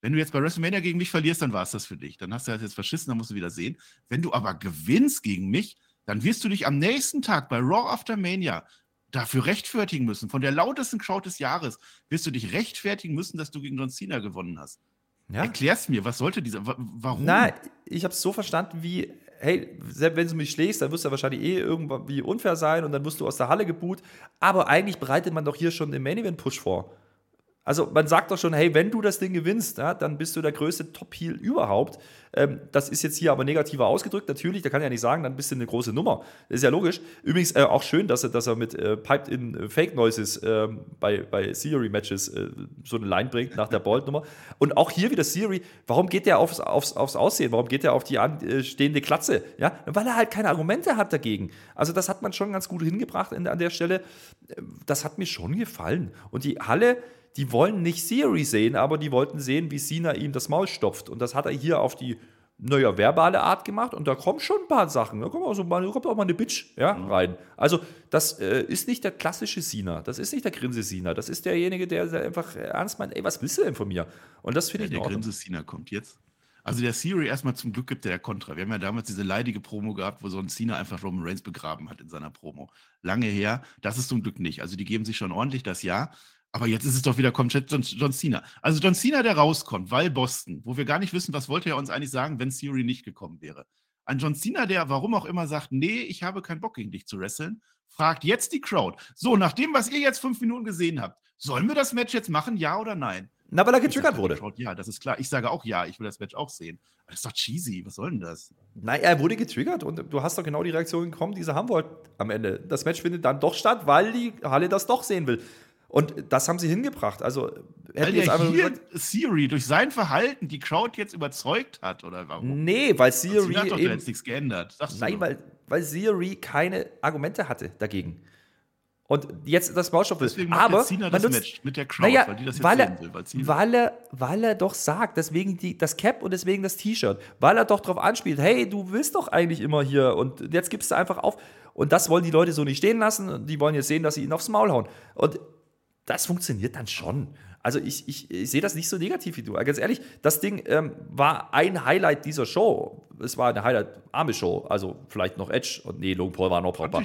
Wenn du jetzt bei WrestleMania gegen mich verlierst, dann war es das für dich. Dann hast du das jetzt verschissen, dann musst du wieder sehen. Wenn du aber gewinnst gegen mich, dann wirst du dich am nächsten Tag bei Raw After Mania dafür rechtfertigen müssen. Von der lautesten Crowd des Jahres wirst du dich rechtfertigen müssen, dass du gegen John Cena gewonnen hast. Ja? Erklär's mir, was sollte dieser, warum? Na, ich habe es so verstanden wie, hey, selbst wenn du mich schlägst, dann wirst du wahrscheinlich eh irgendwie unfair sein und dann wirst du aus der Halle geboot. Aber eigentlich bereitet man doch hier schon den Main Event Push vor. Also man sagt doch schon, hey, wenn du das Ding gewinnst, ja, dann bist du der größte Top-Heel überhaupt. Ähm, das ist jetzt hier aber negativer ausgedrückt. Natürlich, da kann ich ja nicht sagen, dann bist du eine große Nummer. Das ist ja logisch. Übrigens äh, auch schön, dass er, dass er mit äh, Piped in äh, Fake Noises äh, bei, bei Theory-Matches äh, so eine Line bringt nach der Bolt-Nummer. Und auch hier wieder Theory, warum geht der aufs, aufs, aufs Aussehen? Warum geht der auf die anstehende Klatze? Ja? Weil er halt keine Argumente hat dagegen. Also das hat man schon ganz gut hingebracht in, an der Stelle. Das hat mir schon gefallen. Und die Halle die wollen nicht Theory sehen, aber die wollten sehen, wie Cena ihm das Maul stopft. Und das hat er hier auf die, naja, verbale Art gemacht. Und da kommen schon ein paar Sachen. Da kommt auch, so mal, kommt auch mal eine Bitch ja, mhm. rein. Also, das äh, ist nicht der klassische Cena. Das ist nicht der Grinse-Cena. Das ist derjenige, der, einfach ernst meint, ey, was willst du denn von mir? Und das finde ja, ich Der Grinse-Cena kommt jetzt. Also der Theory erstmal zum Glück gibt der Kontra. Wir haben ja damals diese leidige Promo gehabt, wo so ein Cena einfach Roman Reigns begraben hat in seiner Promo. Lange her. Das ist zum Glück nicht. Also die geben sich schon ordentlich das Ja. Aber jetzt ist es doch wieder komplett John, John, Cena. Also John Cena, der rauskommt, weil Boston, wo wir gar nicht wissen, was wollte er uns eigentlich sagen, wenn Theory nicht gekommen wäre. Ein John Cena, der warum auch immer sagt, nee, ich habe keinen Bock gegen dich zu wresteln, fragt jetzt die Crowd. So, nach dem, was ihr jetzt fünf Minuten gesehen habt, sollen wir das Match jetzt machen, ja oder nein? Na, weil er getriggert wurde. Crowd, ja, das ist klar. Ich sage auch ja, ich will das Match auch sehen. Das ist doch cheesy. Was soll denn das? Nein, er wurde getriggert und du hast doch genau die Reaktion bekommen, die sie haben wollten am Ende. Das Match findet dann doch statt, weil die Halle das doch sehen will. Und das haben sie hingebracht. Also weil der hier gesagt, Siri durch sein Verhalten die Crowd jetzt überzeugt hat, oder warum? Nee, weil Siri. hat doch eben, jetzt nichts geändert. Nein, weil, weil Siri keine Argumente hatte dagegen. Und jetzt das Baustoff ist. Deswegen aber Cena das nutzt, Match mit der Crowd, naja, weil die das jetzt weil er, will. Weil, weil, er, weil er doch sagt, deswegen die, das Cap und deswegen das T-Shirt, weil er doch darauf anspielt, hey, du willst doch eigentlich immer hier und jetzt gibst du einfach auf. Und das wollen die Leute so nicht stehen lassen. Die wollen jetzt sehen, dass sie ihn aufs Maul hauen. Und das funktioniert dann schon. Also ich, ich, ich sehe das nicht so negativ wie du. Ganz ehrlich, das Ding ähm, war ein Highlight dieser Show. Es war eine Highlight-arme Show. Also vielleicht noch Edge und nee, Logan Paul war noch brauchbar.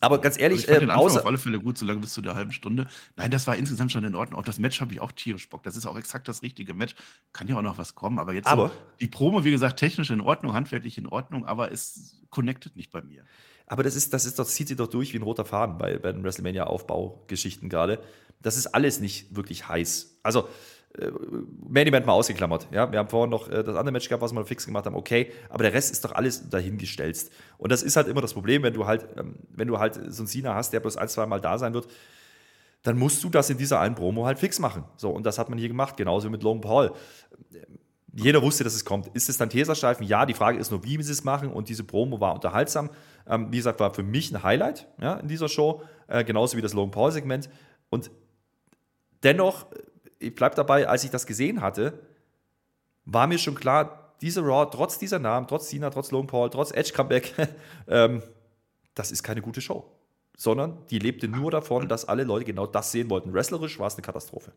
Aber ganz ehrlich, also ich fand ähm, außer auf alle Fälle gut, solange bis zu der halben Stunde. Nein, das war insgesamt schon in Ordnung. Auch das Match habe ich auch tierisch Bock. Das ist auch exakt das richtige Match. Kann ja auch noch was kommen. Aber jetzt aber, so, die Promo, wie gesagt, technisch in Ordnung, handwerklich in Ordnung, aber es connectet nicht bei mir. Aber das ist, das ist, das zieht sich doch durch wie ein roter Faden bei, bei den WrestleMania-Aufbaugeschichten gerade. Das ist alles nicht wirklich heiß. Also, äh, Main Event mal ausgeklammert. Ja, wir haben vorhin noch äh, das andere Match gehabt, was wir fix gemacht haben. Okay, aber der Rest ist doch alles dahingestellt. Und das ist halt immer das Problem, wenn du halt, ähm, wenn du halt so einen Cena hast, der bloß ein, zwei Mal da sein wird, dann musst du das in dieser einen Promo halt fix machen. So, und das hat man hier gemacht, genauso mit Logan Paul jeder wusste, dass es kommt. Ist es dann Tesastreifen? Ja, die Frage ist nur, wie sie es machen. Und diese Promo war unterhaltsam. Ähm, wie gesagt, war für mich ein Highlight ja, in dieser Show, äh, genauso wie das Logan Paul-Segment. Und dennoch, ich bleibe dabei, als ich das gesehen hatte, war mir schon klar, diese Raw, trotz dieser Namen, trotz Cena, trotz Logan Paul, trotz Edge Comeback, ähm, das ist keine gute Show. Sondern die lebte nur davon, dass alle Leute genau das sehen wollten. Wrestlerisch war es eine Katastrophe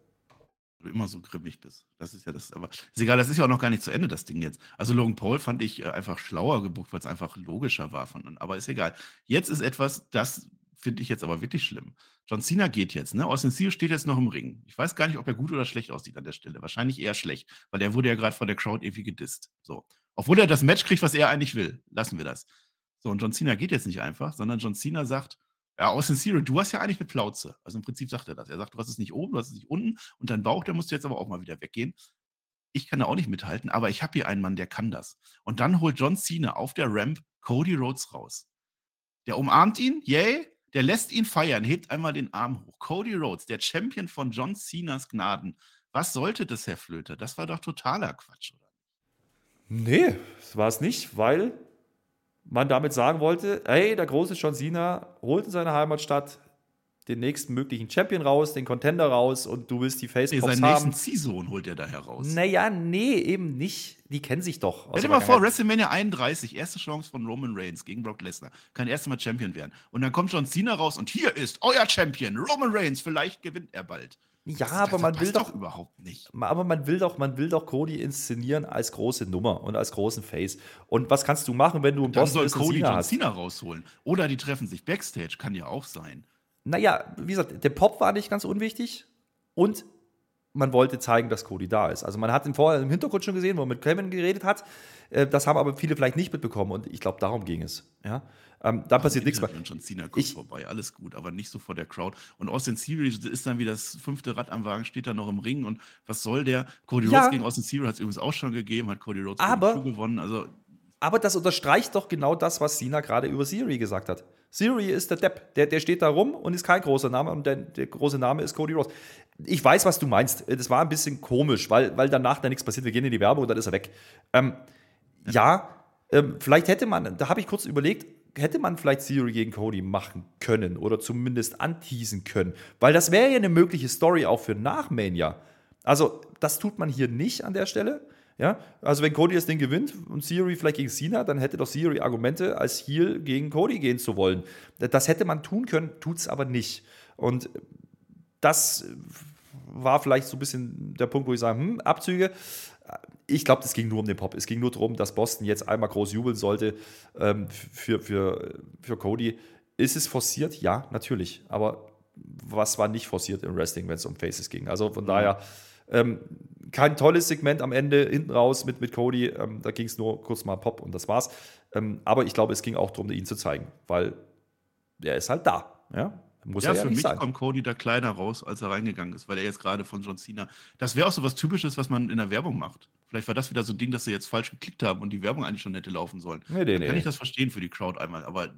immer so grimmig bist. Das ist ja das, aber ist egal, das ist ja auch noch gar nicht zu Ende, das Ding jetzt. Also Logan Paul fand ich äh, einfach schlauer gebucht, weil es einfach logischer war von, aber ist egal. Jetzt ist etwas, das finde ich jetzt aber wirklich schlimm. John Cena geht jetzt, ne? Austin Theory steht jetzt noch im Ring. Ich weiß gar nicht, ob er gut oder schlecht aussieht an der Stelle. Wahrscheinlich eher schlecht, weil er wurde ja gerade von der Crowd irgendwie gedisst. So. Obwohl er das Match kriegt, was er eigentlich will. Lassen wir das. So, und John Cena geht jetzt nicht einfach, sondern John Cena sagt, ja, Austin Theory, du hast ja eigentlich eine Plauze. Also im Prinzip sagt er das. Er sagt, du hast es nicht oben, du hast es nicht unten und dein Bauch, der musst du jetzt aber auch mal wieder weggehen. Ich kann da auch nicht mithalten, aber ich habe hier einen Mann, der kann das. Und dann holt John Cena auf der Ramp Cody Rhodes raus. Der umarmt ihn, yay, der lässt ihn feiern, hebt einmal den Arm hoch. Cody Rhodes, der Champion von John Cenas Gnaden. Was sollte das, Herr Flöter? Das war doch totaler Quatsch, oder? Nee, das war es nicht, weil man damit sagen wollte, hey, der große John Cena holt in seiner Heimatstadt den nächsten möglichen Champion raus, den Contender raus und du willst die Facepops nee, seinen haben. Nächsten Ziehsohn holt er da heraus. Naja, nee, eben nicht. Die kennen sich doch. Stell dir mal vor, WrestleMania 31, erste Chance von Roman Reigns gegen Brock Lesnar. Kann erst Mal Champion werden. Und dann kommt John Cena raus und hier ist euer Champion, Roman Reigns. Vielleicht gewinnt er bald. Ja, das, aber man will doch, überhaupt nicht. Aber man will doch, man will doch Cody inszenieren als große Nummer und als großen Face. Und was kannst du machen, wenn du einen Boss soll Cody John Cena rausholen oder die treffen sich backstage, kann ja auch sein. Naja, wie gesagt, der Pop war nicht ganz unwichtig und man wollte zeigen, dass Cody da ist. Also man hat ihn vorher im Hintergrund schon gesehen, wo er mit Kevin geredet hat. Äh, das haben aber viele vielleicht nicht mitbekommen und ich glaube, darum ging es. Ja? Ähm, dann passiert nichts mehr. John Cena kommt ich, vorbei, alles gut, aber nicht so vor der Crowd. Und Austin Theory ist dann wie das fünfte Rad am Wagen, steht da noch im Ring und was soll der? Cody ja, Rhodes gegen Austin Theory hat es übrigens auch schon gegeben, hat Cody Rhodes aber, gewonnen. Also aber das unterstreicht doch genau das, was Cena gerade über Siri gesagt hat. Siri ist der Depp. Der, der steht da rum und ist kein großer Name und der, der große Name ist Cody Rhodes. Ich weiß, was du meinst. Das war ein bisschen komisch, weil, weil danach da nichts passiert. Wir gehen in die Werbung und dann ist er weg. Ähm, ja, ähm, vielleicht hätte man, da habe ich kurz überlegt, hätte man vielleicht Siri gegen Cody machen können oder zumindest anteasen können. Weil das wäre ja eine mögliche Story auch für nach Mania. Also, das tut man hier nicht an der Stelle. Ja, also wenn Cody das Ding gewinnt und Theory vielleicht gegen Cena, dann hätte doch Theory Argumente, als Heel gegen Cody gehen zu wollen. Das hätte man tun können, tut es aber nicht. Und das war vielleicht so ein bisschen der Punkt, wo ich sage, hm, Abzüge. Ich glaube, es ging nur um den Pop. Es ging nur darum, dass Boston jetzt einmal groß jubeln sollte ähm, für, für, für Cody. Ist es forciert? Ja, natürlich. Aber was war nicht forciert im Wrestling, wenn es um Faces ging? Also von daher ähm, kein tolles Segment am Ende, hinten raus mit, mit Cody. Ähm, da ging es nur kurz mal Pop und das war's. Ähm, aber ich glaube, es ging auch darum, ihn zu zeigen, weil er ist halt da. Ja? Muss ja, er ja für mich sein. kommt Cody da kleiner raus, als er reingegangen ist, weil er jetzt gerade von John Cena. Das wäre auch so was Typisches, was man in der Werbung macht. Vielleicht war das wieder so ein Ding, dass sie jetzt falsch geklickt haben und die Werbung eigentlich schon hätte laufen sollen. Nee, nee, Dann kann nee. ich das verstehen für die Crowd einmal, aber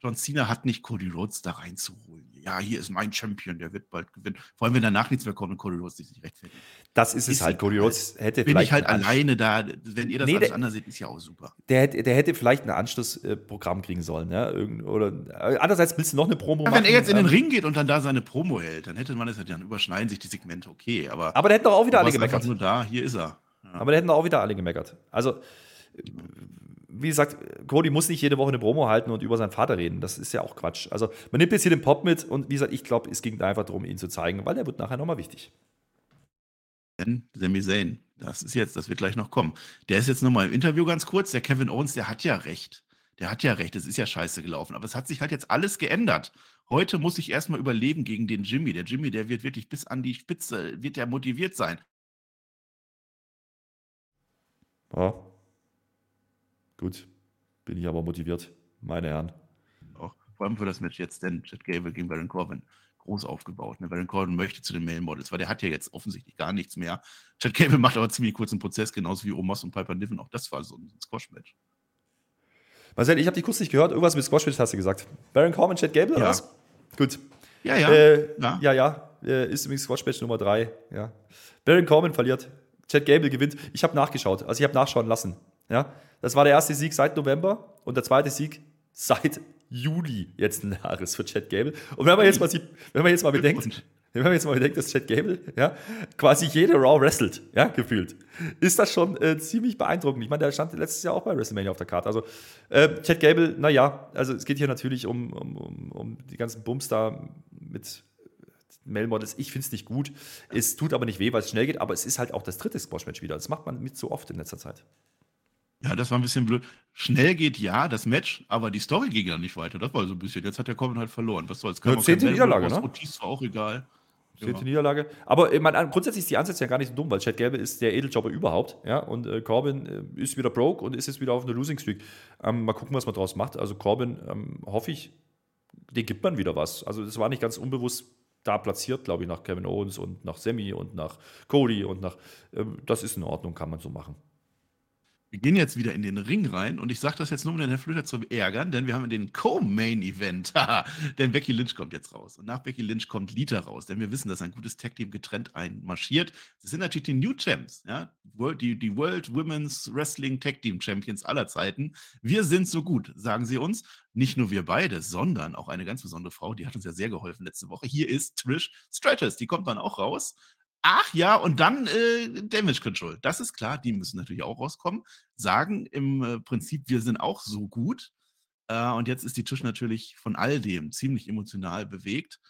John Cena hat nicht Cody Rhodes da reinzuholen. Ja, hier ist mein Champion, der wird bald gewinnen. Vor allem, wenn danach nichts mehr kommt und Cody Rhodes sich nicht rechtfertigt. Das ist es halt. Cody Rhodes hätte bin vielleicht. Bin ich halt alleine da. Wenn ihr das nee, alles anders seht, ist ja auch super. Der, der hätte vielleicht ein Anschlussprogramm kriegen sollen. Ja? Oder, äh, andererseits willst du noch eine Promo ja, machen. Wenn er jetzt in den ähm, Ring geht und dann da seine Promo hält, dann hätte man das ja, dann überschneiden sich die Segmente, okay. Aber, aber da hätten doch auch wieder alle gemeckert. nur da, hier ist er. Ja. Aber da hätten doch auch wieder alle gemeckert. Also wie gesagt, Cody muss nicht jede Woche eine Promo halten und über seinen Vater reden. Das ist ja auch Quatsch. Also man nimmt jetzt hier den Pop mit und wie gesagt, ich glaube, es ging einfach darum, ihn zu zeigen, weil der wird nachher nochmal wichtig. Denn Sami Zayn, das ist jetzt, das wird gleich noch kommen. Der ist jetzt nochmal im Interview ganz kurz. Der Kevin Owens, der hat ja recht. Der hat ja recht, es ist ja scheiße gelaufen. Aber es hat sich halt jetzt alles geändert. Heute muss ich erstmal überleben gegen den Jimmy. Der Jimmy, der wird wirklich bis an die Spitze, wird der motiviert sein. Ja, Gut, bin ich aber motiviert, meine Herren. Auch vor allem für das Match jetzt, denn Chad Gable gegen Baron Corbin groß aufgebaut. Ne? Baron Corbin möchte zu den Male Models, weil der hat ja jetzt offensichtlich gar nichts mehr. Chad Gable macht aber ziemlich kurzen Prozess, genauso wie Omos und Piper Niven. Auch das war so ein Squash-Match. Marcel, ich habe dich kurz nicht gehört. Irgendwas mit Squash-Match hast du gesagt. Baron Corbin, Chad Gable oder ja. was? Gut. Ja, ja. Äh, ja. Ja, ja. Äh, ist übrigens Squash-Match Nummer 3. Ja. Baron Corbin verliert. Chad Gable gewinnt. Ich habe nachgeschaut. Also ich habe nachschauen lassen. Ja. Das war der erste Sieg seit November und der zweite Sieg seit Juli jetzt ein Jahres für Chad Gable. Und wenn man jetzt mal, sieht, wenn man jetzt mal bedenkt, wenn man jetzt mal bedenkt, dass Chad Gable ja, quasi jede Raw wrestelt, ja, gefühlt, ist das schon äh, ziemlich beeindruckend. Ich meine, der stand letztes Jahr auch bei WrestleMania auf der Karte. Also, äh, Chad Gable, naja, also es geht hier natürlich um, um, um, um die ganzen Bums da mit Mail-Models. Ich finde es nicht gut. Es tut aber nicht weh, weil es schnell geht, aber es ist halt auch das dritte Squash-Match wieder. Das macht man mit so oft in letzter Zeit. Ja, das war ein bisschen blöd. Schnell geht ja, das Match, aber die Story ging dann nicht weiter. Das war so ein bisschen. Jetzt hat der Corbin halt verloren. Was soll's? Ja, zehnte Niederlage, ne? Otis war auch egal. Zehnte ja. Niederlage. Aber ich meine, grundsätzlich ist die Ansätze ja gar nicht so dumm, weil Chad Gable ist der Edeljobber überhaupt. Ja? Und äh, Corbin äh, ist wieder broke und ist jetzt wieder auf einer Losing Streak. Ähm, mal gucken, was man daraus macht. Also Corbin, ähm, hoffe ich, den gibt man wieder was. Also das war nicht ganz unbewusst da platziert, glaube ich, nach Kevin Owens und nach Sammy und nach Cody und nach. Ähm, das ist in Ordnung, kann man so machen. Wir gehen jetzt wieder in den Ring rein und ich sage das jetzt nur, um den Herrn Flöter zu ärgern, denn wir haben den Co-Main-Event. denn Becky Lynch kommt jetzt raus. Und nach Becky Lynch kommt Lita raus, denn wir wissen, dass ein gutes Tag-Team getrennt einmarschiert. Das sind natürlich die New Champs, ja? die, die World Women's Wrestling Tag-Team Champions aller Zeiten. Wir sind so gut, sagen sie uns. Nicht nur wir beide, sondern auch eine ganz besondere Frau, die hat uns ja sehr geholfen letzte Woche. Hier ist Trish Stratus, die kommt dann auch raus. Ach ja, und dann äh, Damage Control. Das ist klar, die müssen natürlich auch rauskommen. Sagen im äh, Prinzip, wir sind auch so gut. Äh, und jetzt ist die Tisch natürlich von all dem ziemlich emotional bewegt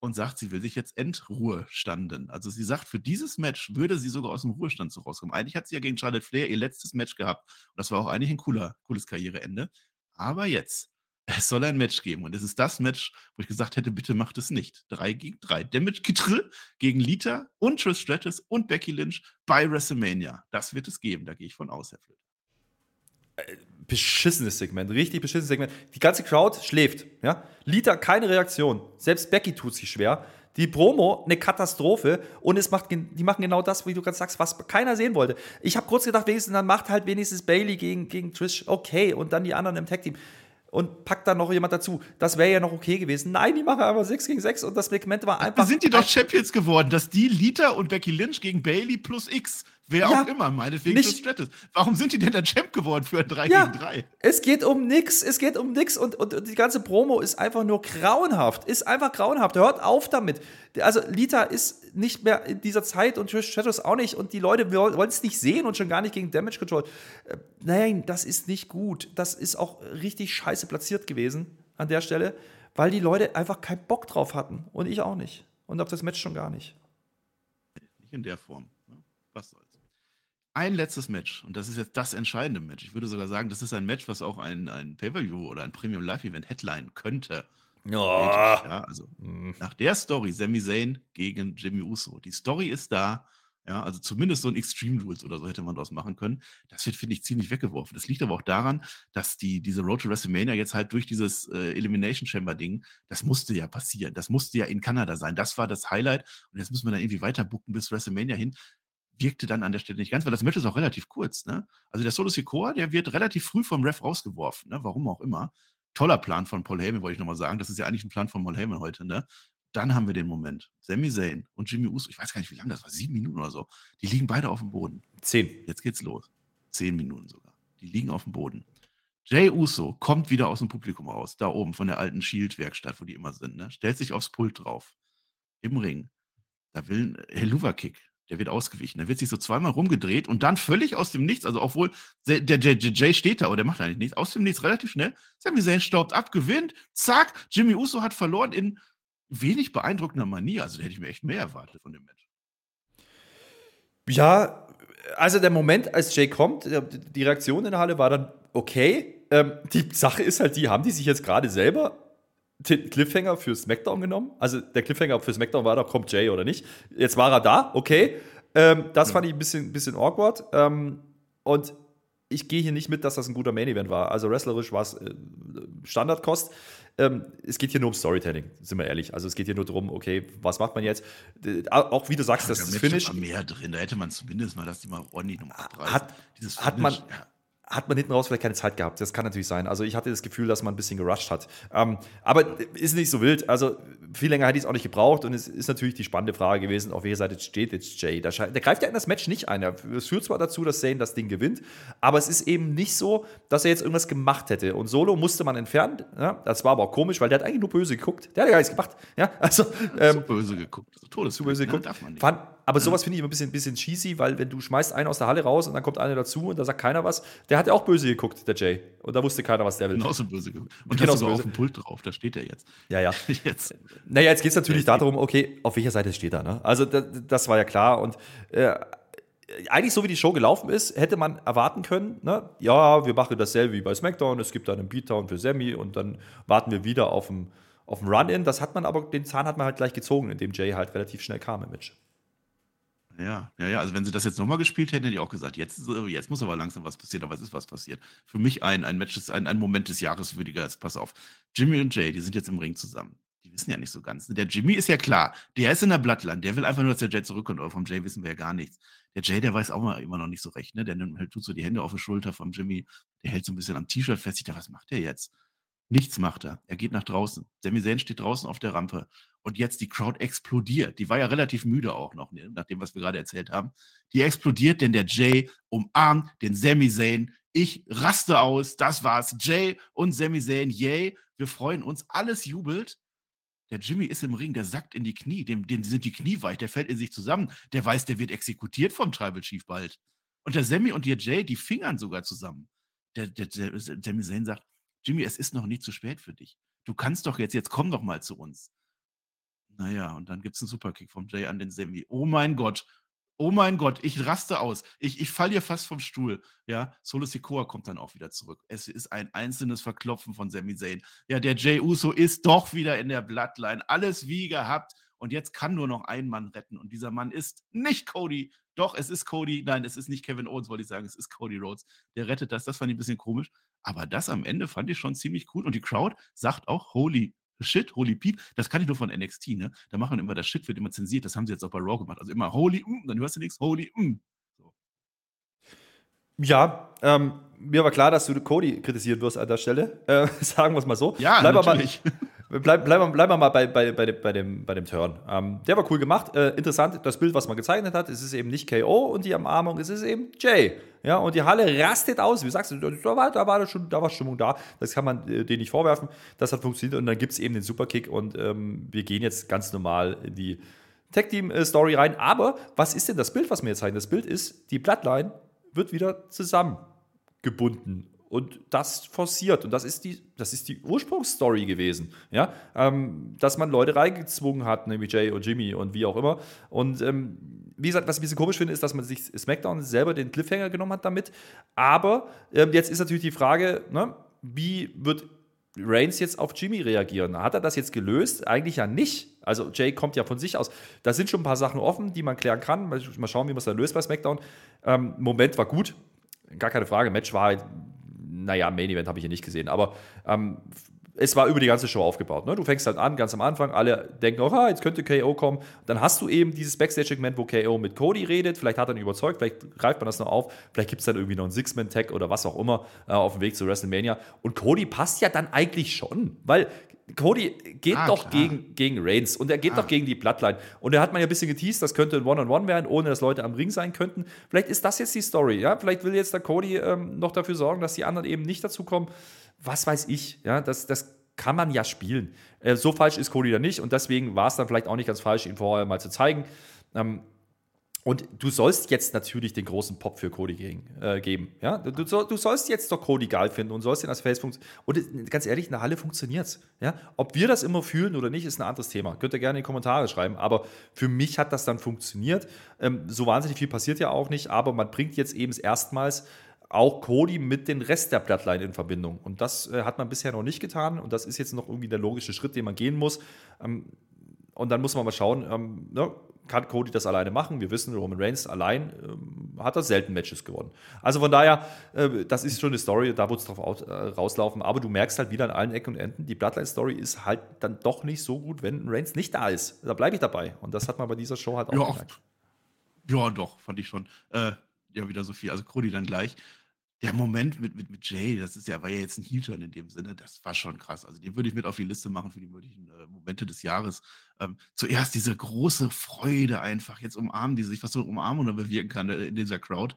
und sagt, sie will sich jetzt Endruhestanden. Also sie sagt, für dieses Match würde sie sogar aus dem Ruhestand so rauskommen. Eigentlich hat sie ja gegen Charlotte Flair ihr letztes Match gehabt. Und das war auch eigentlich ein cooler, cooles Karriereende. Aber jetzt Es soll ein Match geben. Und es ist das Match, wo ich gesagt hätte, bitte macht es nicht. Drei gegen drei. Damage Kitrill gegen Lita und Trish Stratus und Becky Lynch bei WrestleMania. Das wird es geben. Da gehe ich von aus, Herr Flöter. Äh, beschissenes Segment, richtig beschissenes Segment. Die ganze Crowd schläft. Ja? Lita keine Reaktion. Selbst Becky tut sich schwer. Die Promo eine Katastrophe und es macht, die machen genau das, wie du gerade sagst, was keiner sehen wollte. Ich habe kurz gedacht, wenigstens dann macht halt wenigstens Bailey gegen, gegen Trish okay und dann die anderen im Tag Team und packt dann noch jemand dazu. Das wäre ja noch okay gewesen. Nein, die machen einfach 6 gegen 6 und das Segment war einfach. Sind die doch Champions geworden, dass die Lita und Becky Lynch gegen Bailey plus X Wer ja, auch immer, meinetwegen nicht, des Stratus. Warum sind die denn der Champ geworden für ein 3 ja, gegen 3? Es geht um nix, es geht um nix und, und, und, die ganze Promo ist einfach nur grauenhaft. Ist einfach grauenhaft. Hört auf damit. Also Lita ist nicht mehr in dieser Zeit und Trish Stratus auch nicht und die Leute wollen es nicht sehen und schon gar nicht gegen Damage Control. Äh, nein, das ist nicht gut. Das ist auch richtig scheiße platziert gewesen an der Stelle, weil die Leute einfach keinen Bock drauf hatten und ich auch nicht. Und auf das Match schon gar nicht. Nicht in der Form. Ne? Was soll's ein letztes Match und das ist jetzt das entscheidende Match. Ich würde sogar sagen, das ist ein Match, was auch ein, ein Pay-Per-View oder ein Premium Live-Event headline könnte. Oh. Ja, also mm. nach der Story, Sami Zayn gegen Jimmy Uso. Die Story ist da. Ja, also zumindest so ein Extreme Rules oder so hätte man daraus machen können. Das wird, finde ich, ziemlich weggeworfen. Das liegt aber auch daran, dass die, diese Road to WrestleMania jetzt halt durch dieses äh, Elimination Chamber Ding, das musste ja passieren. Das musste ja in Kanada sein. Das war das Highlight. Und jetzt müssen wir dann irgendwie weiter bucken bis WrestleMania hin wirkte dann an der Stelle nicht ganz, weil das Match ist auch relativ kurz. Ne? Also der Solo Sikoa, der wird relativ früh vom Ref rausgeworfen, ne? warum auch immer. Toller Plan von Paul Heyman, wollte ich nochmal sagen. Das ist ja eigentlich ein Plan von Paul Heyman heute. Ne? Dann haben wir den Moment. Sami Zayn und Jimmy Uso, ich weiß gar nicht, wie lange das war, sieben Minuten oder so. Die liegen beide auf dem Boden. Zehn. Jetzt geht's los. Zehn Minuten sogar. Die liegen auf dem Boden. Jay Uso kommt wieder aus dem Publikum raus, da oben von der alten Shield-Werkstatt, wo die immer sind. Ne? Stellt sich aufs Pult drauf. Im Ring. Da will ein Helluva-Kick der wird ausgewichen. Der wird sich so zweimal rumgedreht und dann völlig aus dem Nichts, also obwohl der, der, Jay steht da, aber der macht eigentlich nichts, aus dem Nichts relativ schnell. Sami Zayn staubt ab, gewinnt, zack, Jimmy Uso hat verloren in wenig beeindruckender Manier. Also da hätte ich mir echt mehr erwartet von dem Match. Ja, also der Moment, als Jay kommt, die Reaktion in der Halle war dann okay. Ähm, die Sache ist halt die, haben die sich jetzt gerade selber den Cliffhanger für SmackDown genommen. Also der Cliffhanger für SmackDown war doch, kommt Jay oder nicht. Jetzt war er da, okay. Ähm, das ja. fand ich ein bisschen, bisschen awkward. Ähm, und ich gehe hier nicht mit, dass das ein guter Main-Event war. Also wrestlerisch war es äh, Standardkost. Ähm, es geht hier nur um Storytelling, sind wir ehrlich. Also es geht hier nur darum, okay, was macht man jetzt? Auch wie du sagst, ja, das ist Finish. mehr drin. Da hätte man zumindest mal, dass die mal ordentlich Nummer Hat, hat man, ja hat man hinten raus vielleicht keine Zeit gehabt. Das kann natürlich sein. Also ich hatte das Gefühl, dass man ein bisschen gerusht hat. Ähm, aber ist nicht so wild. Also viel länger hätte ich es auch nicht gebraucht. Und es ist natürlich die spannende Frage gewesen, auf welcher Seite steht jetzt Jay. Der, der greift ja in das Match nicht ein. Es führt zwar dazu, dass Zane das Ding gewinnt, aber es ist eben nicht so, dass er jetzt irgendwas gemacht hätte. Und Solo musste man entfernen. Ja? Das war aber auch komisch, weil der hat eigentlich nur böse geguckt. Der hat ja gar nichts gemacht. Ja? Also, ähm, so böse geguckt. So Todes zu böse geguckt. Darf man nicht. Fand, aber sowas finde ich immer ein bisschen, bisschen cheesy, weil wenn du schmeißt einen aus der Halle raus und dann kommt einer dazu und da sagt keiner was, der hat ja auch böse geguckt, der Jay. Und da wusste keiner, was der will. Genauso böse geguckt. Und genauso böse. auf dem Pult drauf, da steht er jetzt. Ja, ja. jetzt. Naja, jetzt geht es natürlich darum, okay, auf welcher Seite steht er. Ne? Also das, das, war ja klar. Und äh, eigentlich so wie die Show gelaufen ist, hätte man erwarten können, ne? ja, wir machen dasselbe wie bei SmackDown, es gibt da einen Beatdown für Sammy und dann warten wir wieder auf ein auf Run-In. Das hat man aber, den Zahn hat man halt gleich gezogen, indem Jay halt relativ schnell kam im Match. Ja, ja, ja. Also wenn sie das jetzt nochmal gespielt hätten, hätte ich auch gesagt, jetzt, jetzt muss aber langsam was passieren, aber es ist was passiert. Für mich ein, ein Match, ein, ein Moment des Jahres würdiger. Jetzt pass auf. Jimmy und Jay, die sind jetzt im Ring zusammen. Wissen ja nicht so ganz. Der Jimmy ist ja klar, der ist in der Blattland, der will einfach nur, dass der Jay zurückkommt, aber vom Jay wissen wir ja gar nichts. Der Jay, der weiß auch mal immer noch nicht so recht, ne? Der nimmt, halt, tut so die Hände auf die Schulter vom Jimmy, der hält so ein bisschen am T-Shirt fest. Ich dachte, was macht der jetzt? Nichts macht er. Er geht nach draußen. Sami Zayn steht draußen auf der Rampe. Und jetzt die Crowd explodiert. Die war ja relativ müde auch noch, ne, nach dem, was wir gerade erzählt haben. Die explodiert, denn der Jay umarmt den Sami Zayn. Ich raste aus. Das war's. Jay und Sami Zayn, yay. Wir freuen uns. Alles jubelt. Der Jimmy ist im Ring, der sackt in die Knie. Dem, dem sind die Knie weich. Der fällt in sich zusammen. Der weiß, der wird exekutiert vom Tribal Chief bald. Und der Sammy und der Jay, die fingern sogar zusammen. Der, der, der, Sami Zayn sagt, Jimmy, es ist noch nie zu spät für dich. Du kannst doch jetzt, jetzt komm doch mal zu uns. Naja, und dann gibt es einen Superkick vom Jay an den Sammy. Oh mein Gott. Oh mein Gott, ich raste aus. Ich, ich falle hier fast vom Stuhl. Ja, Solo Sikoa kommt dann auch wieder zurück. Es ist ein einzelnes Verklopfen von Sami Zayn. Ja, der Jay Uso ist doch wieder in der Bloodline. Alles wie gehabt. Und jetzt kann nur noch ein Mann retten. Und dieser Mann ist nicht Cody. Doch, es ist Cody. Nein, es ist nicht Kevin Owens, wollte ich sagen. Es ist Cody Rhodes. Der rettet das. Das fand ich ein bisschen komisch. Aber das am Ende fand ich schon ziemlich cool. Und die Crowd sagt auch Holy Shit, Holy Peep, das kann ich nur von NXT, ne? Da machen immer, das Shit wird immer zensiert, das haben sie jetzt auch bei Raw gemacht. Also immer Holy, mm, dann hörst du nichts, Holy, mm. So. Ja, ähm, mir war klar, dass du Cody kritisieren wirst an der Stelle. Äh, sagen wir es mal so. Ja, bleib natürlich. Aber Bleib, bleiben bleib wir mal bei, bei, bei, bei, dem, bei dem Turn. Ähm, der war cool gemacht. Äh, interessant, das Bild, was man gezeichnet hat, es ist eben nicht KO und die Umarmung, es ist eben Jay. Ja, und die Halle rastet aus. Wie sagst du, da war, da war, schon, da war Stimmung da. Das kann man äh, denen nicht vorwerfen. Das hat funktioniert und dann gibt es eben den Superkick und ähm, wir gehen jetzt ganz normal in die Tag-Team-Story rein. Aber was ist denn das Bild, was wir jetzt zeigen? Das Bild ist, die Bloodline wird wieder zusammengebunden und das forciert. Und das ist die, das ist die Ursprungsstory gewesen. Ja? Ähm, dass man Leute reingezwungen hat, nämlich Jay und Jimmy und wie auch immer. Und ähm, wie gesagt, was ich ein bisschen komisch finde, ist, dass man sich SmackDown selber den Cliffhanger genommen hat damit. Aber ähm, jetzt ist natürlich die Frage, ne, wie wird Reigns jetzt auf Jimmy reagieren? Hat er das jetzt gelöst? Eigentlich ja nicht. Also Jay kommt ja von sich aus. Da sind schon ein paar Sachen offen, die man klären kann. Mal schauen, wie man es dann löst bei SmackDown. Ähm, Moment war gut. Gar keine Frage. Match war halt naja, Main Event habe ich hier nicht gesehen, aber ähm, es war über die ganze Show aufgebaut. Ne? Du fängst halt an, ganz am Anfang, alle denken, oh, jetzt könnte KO kommen. Dann hast du eben dieses Backstage-Segment, wo KO mit Cody redet. Vielleicht hat er ihn überzeugt, vielleicht greift man das noch auf. Vielleicht gibt es dann irgendwie noch einen Six-Man-Tag oder was auch immer äh, auf dem Weg zu WrestleMania. Und Cody passt ja dann eigentlich schon, weil Cody geht ah, doch gegen, gegen Reigns und er geht ah. doch gegen die Bloodline. Und da hat man ja ein bisschen geteased, das könnte ein One-on-One -on -One werden, ohne dass Leute am Ring sein könnten. Vielleicht ist das jetzt die Story, ja? Vielleicht will jetzt der Cody ähm, noch dafür sorgen, dass die anderen eben nicht dazu kommen. Was weiß ich, ja? Das, das kann man ja spielen. Äh, so falsch ist Cody da nicht und deswegen war es dann vielleicht auch nicht ganz falsch, ihn vorher mal zu zeigen. Ähm, und du sollst jetzt natürlich den großen Pop für Cody gegen, äh, geben. Ja? Du, du, sollst jetzt doch Cody geil finden und sollst ihn als Face. Und ganz ehrlich, in der Halle funktioniert es. Ja? Ob wir das immer fühlen oder nicht, ist ein anderes Thema. Könnt ihr gerne in die Kommentare schreiben. Aber für mich hat das dann funktioniert. Ähm, so wahnsinnig viel passiert ja auch nicht, aber man bringt jetzt eben erstmals auch Cody mit dem Rest der Bloodline in Verbindung. Und das äh, hat man bisher noch nicht getan. Und das ist jetzt noch irgendwie der logische Schritt, den man gehen muss. Ähm, und dann muss man mal schauen, ähm, ne, kann Cody das alleine machen. Wir wissen, Roman Reigns allein ähm, hat er selten Matches gewonnen. Also von daher, äh, das ist schon eine Story, da wird es drauf aus, äh, rauslaufen. Aber du merkst halt wieder an allen Ecken und Enden, die Bloodline-Story ist halt dann doch nicht so gut, wenn Reigns nicht da ist. Da bleibe ich dabei. Und das hat man bei dieser Show halt auch ja, gemerkt. Ja, doch, fand ich schon. Äh, ja, wieder so viel. Also Cody dann gleich der Moment mit, mit, mit Jay, das ist ja, war ja jetzt ein Heel-Turn in dem Sinne, das war schon krass. Also den würde ich mit auf die Liste machen für die möglichen äh, Momente des Jahres. Ähm, zuerst diese große Freude einfach, jetzt umarmen die sich, was so Umarmung da bewirken kann äh, in dieser Crowd.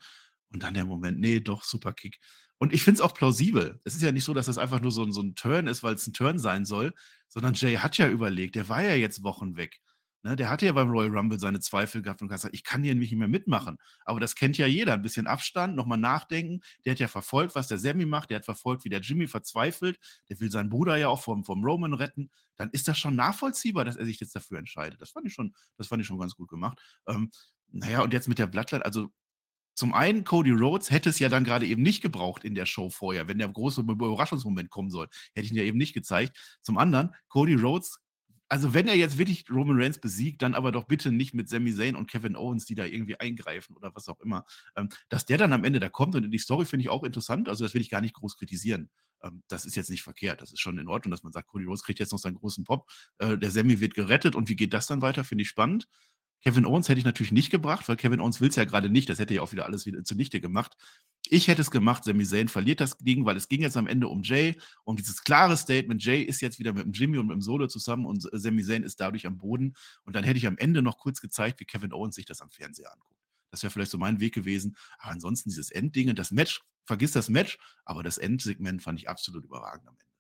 Und dann der Moment, nee, doch, super Kick. Und ich finde es auch plausibel. Es ist ja nicht so, dass das einfach nur so, so ein Turn ist, weil es ein Turn sein soll, sondern Jay hat ja überlegt, der war ja jetzt Wochen weg. Ne, der hatte ja beim Royal Rumble seine Zweifel gehabt und gesagt, ich kann hier nicht mehr mitmachen. Aber das kennt ja jeder. Ein bisschen Abstand, nochmal nachdenken. Der hat ja verfolgt, was der Sammy macht. Der hat verfolgt, wie der Jimmy verzweifelt. Der will seinen Bruder ja auch vom, vom Roman retten. Dann ist das schon nachvollziehbar, dass er sich jetzt dafür entscheidet. Das fand ich schon, das fand ich schon ganz gut gemacht. Ähm, naja, und jetzt mit der Bloodline, also zum einen, Cody Rhodes hätte es ja dann gerade eben nicht gebraucht in der Show vorher, wenn der große Überraschungsmoment kommen soll. Hätte ich ihn ja eben nicht gezeigt. Zum anderen, Cody Rhodes also wenn er jetzt wirklich Roman Reigns besiegt, dann aber doch bitte nicht mit Sami Zayn und Kevin Owens, die da irgendwie eingreifen oder was auch immer. Ähm, dass der dann am Ende da kommt und die Story finde ich auch interessant. Also das will ich gar nicht groß kritisieren. Ähm, das ist jetzt nicht verkehrt. Das ist schon in Ordnung, dass man sagt, Cody Rhodes kriegt jetzt noch seinen großen Pop. Äh, der Sami wird gerettet und wie geht das dann weiter? Finde ich spannend. Kevin Owens hätte ich natürlich nicht gebracht, weil Kevin Owens will es ja gerade nicht. Das hätte ja auch wieder alles wieder zunichte gemacht. Ich hätte es gemacht, Sami Zayn verliert das Ding, weil es ging jetzt am Ende um Jay, um dieses klare Statement, Jay ist jetzt wieder mit dem Jimmy und mit dem Solo zusammen und Sami Zayn ist dadurch am Boden. Und dann hätte ich am Ende noch kurz gezeigt, wie Kevin Owens sich das am Fernseher anguckt. Das wäre vielleicht so mein Weg gewesen. Aber ansonsten dieses Endding, das Match, vergiss das Match, aber das Endsegment fand ich absolut überragend am Ende.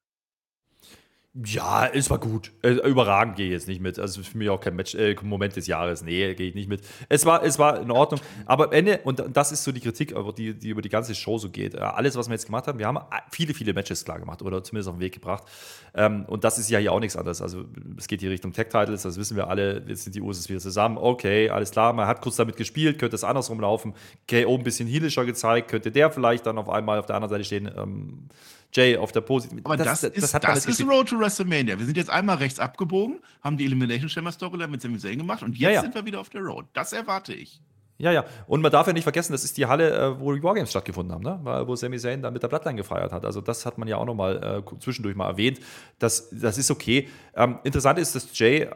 Ja, es war gut. Überragend gehe ich jetzt nicht mit. Also für mich auch kein Match, äh, Moment des Jahres. Nee, gehe ich nicht mit. Es war, es war in Ordnung. Aber am Ende, und das ist so die Kritik, die, die über die ganze Show so geht. Äh, alles, was wir jetzt gemacht haben, wir haben viele, viele Matches klar gemacht oder zumindest auf den Weg gebracht. Ähm, und das ist ja hier auch nichts anderes. Also es geht hier Richtung Tech-Titles, das wissen wir alle. Jetzt sind die Usos wieder zusammen. Okay, alles klar. Man hat kurz damit gespielt, könnte es andersrum laufen. KO ein bisschen heelischer gezeigt, könnte der vielleicht dann auf einmal auf der anderen Seite stehen. Ähm, Jay auf der positiven. Aber das, das, ist, das, das ist Road to WrestleMania. Wir sind jetzt einmal rechts abgebogen, haben die Elimination Chamber Storyline mit Sami Zayn gemacht und jetzt ja, ja. sind wir wieder auf der Road. Das erwarte ich. Ja, ja. Und man darf ja nicht vergessen, das ist die Halle, äh, wo die Wargames stattgefunden haben, ne? wo Sami Zayn dann mit der Bloodline gefeiert hat. Also das hat man ja auch nochmal äh, zwischendurch mal erwähnt. Das, das ist okay. Ähm, interessant ist, dass Jay äh,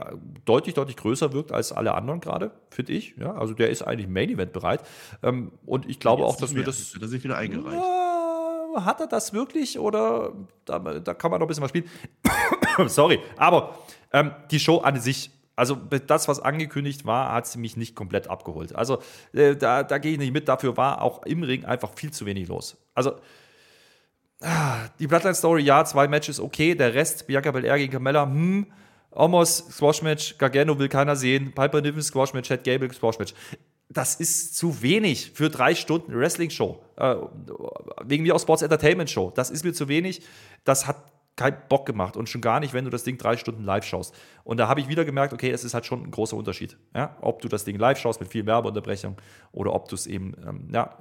deutlich, deutlich größer wirkt als alle anderen gerade, finde ich. Ja? Also der ist eigentlich Main Event bereit. Ähm, und ich glaube auch, dass wir das. Hat er sich wieder eingereicht. Ja, hat er das wirklich oder da, da kann man noch ein bisschen was spielen. Sorry, aber ähm, die Show an sich, also das, was angekündigt war, hat sie mich nicht komplett abgeholt. Also äh, da, da gehe ich nicht mit. Dafür war auch im Ring einfach viel zu wenig los. Also ah, die Bloodline-Story, ja, zwei Matches, okay. Der Rest, Bianca Belair gegen Carmella, hm. Omos, Squash-Match, Gargano will keiner sehen. Piper Niven, Squash-Match, Chad Gable, Squash-Match das ist zu wenig für drei Stunden Wrestling-Show. Äh, wegen mir auch Sports Entertainment Show. Das ist mir zu wenig. Das hat keinen Bock gemacht und schon gar nicht, wenn du das Ding drei Stunden live schaust. Und da habe ich wieder gemerkt, okay, es ist halt schon ein großer Unterschied. Ja? Ob du das Ding live schaust mit viel Werbeunterbrechung oder ob du es eben ähm, ja,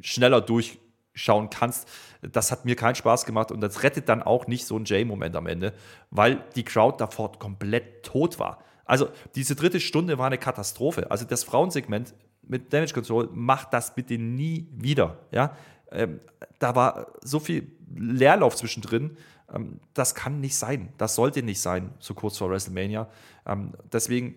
schneller durchschauen kannst. Das hat mir keinen Spaß gemacht und das rettet dann auch nicht so ein J-Moment am Ende, weil die Crowd davor komplett tot war. Also diese dritte Stunde war eine Katastrophe. Also das Frauensegment mit Damage Control macht das bitte nie wieder. Ja? Ähm, da war so viel Leerlauf zwischendrin. Ähm, das kann nicht sein. Das sollte nicht sein, so kurz vor WrestleMania. Ähm, deswegen,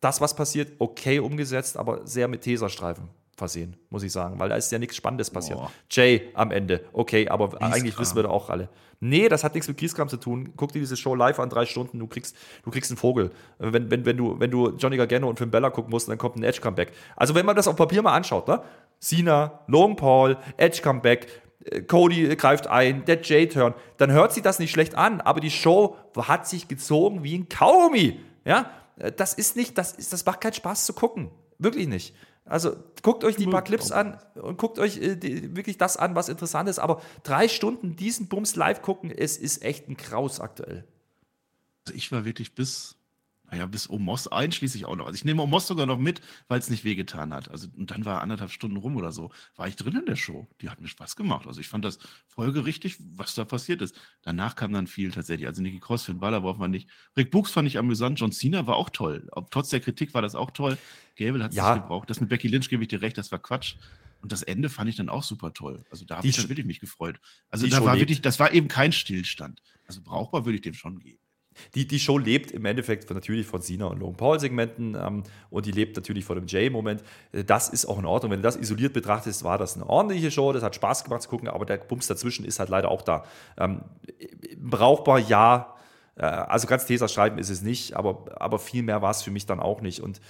das, was passiert, okay umgesetzt, aber sehr mit Teserstreifen versehen, muss ich sagen, weil da ist ja nichts Spannendes passiert. Oh. Jay am Ende, okay, aber Kieskram. eigentlich wissen wir doch auch alle. Nee, das hat nichts mit Kieskram zu tun. Guck dir diese Show live an, drei Stunden, du kriegst, du kriegst einen Vogel. Wenn, wenn, wenn, du, wenn du Johnny Gargano und Finn Bella gucken musst, dann kommt ein Edge-Comeback. Also wenn man das auf Papier mal anschaut, ne? Cena, Long Paul, Edge-Comeback, äh, Cody greift ein, der J-Turn, dann hört sich das nicht schlecht an, aber die Show hat sich gezogen wie ein Kaugummi. Ja, äh, das ist nicht, das, ist, das macht keinen Spaß zu gucken. Wirklich nicht. Also guckt euch die paar Clips an und guckt euch äh, die, wirklich das an, was interessant ist. Aber drei Stunden diesen Bums live gucken, es ist echt ein Kraus aktuell. Also ich war wirklich bis naja, bis Omos einschließlich auch noch. Also ich nehme Omos sogar noch mit, weil es nicht wehgetan hat. Also, und dann war anderthalb Stunden rum oder so, war ich drin in der Show. Die hat mir Spaß gemacht. Also ich fand das folgerichtig, was da passiert ist. Danach kam dann viel tatsächlich. Also Nicky Cross, Finn Balor braucht man nicht. Rick Books fand ich amüsant. John Cena war auch toll. Trotz der Kritik war das auch toll. Gable hat es ja. gebraucht. Das mit Becky Lynch gebe ich dir recht, das war Quatsch. Und das Ende fand ich dann auch super toll. Also da habe ich dann wirklich mich gefreut. Also da war wirklich, das war eben kein Stillstand. Also brauchbar würde ich dem schon geben. Die, die Show lebt im Endeffekt natürlich von Sina und Logan Paul-Segmenten ähm, und die lebt natürlich von dem Jay-Moment. Äh, das ist auch in Ordnung. Wenn du das isoliert betrachtest, war das eine ordentliche Show. Das hat Spaß gemacht zu gucken, aber der Bums dazwischen ist halt leider auch da. Ähm, brauchbar, ja. Äh, also ganz Teser schreiben ist es nicht, aber, aber viel mehr war es für mich dann auch nicht. Und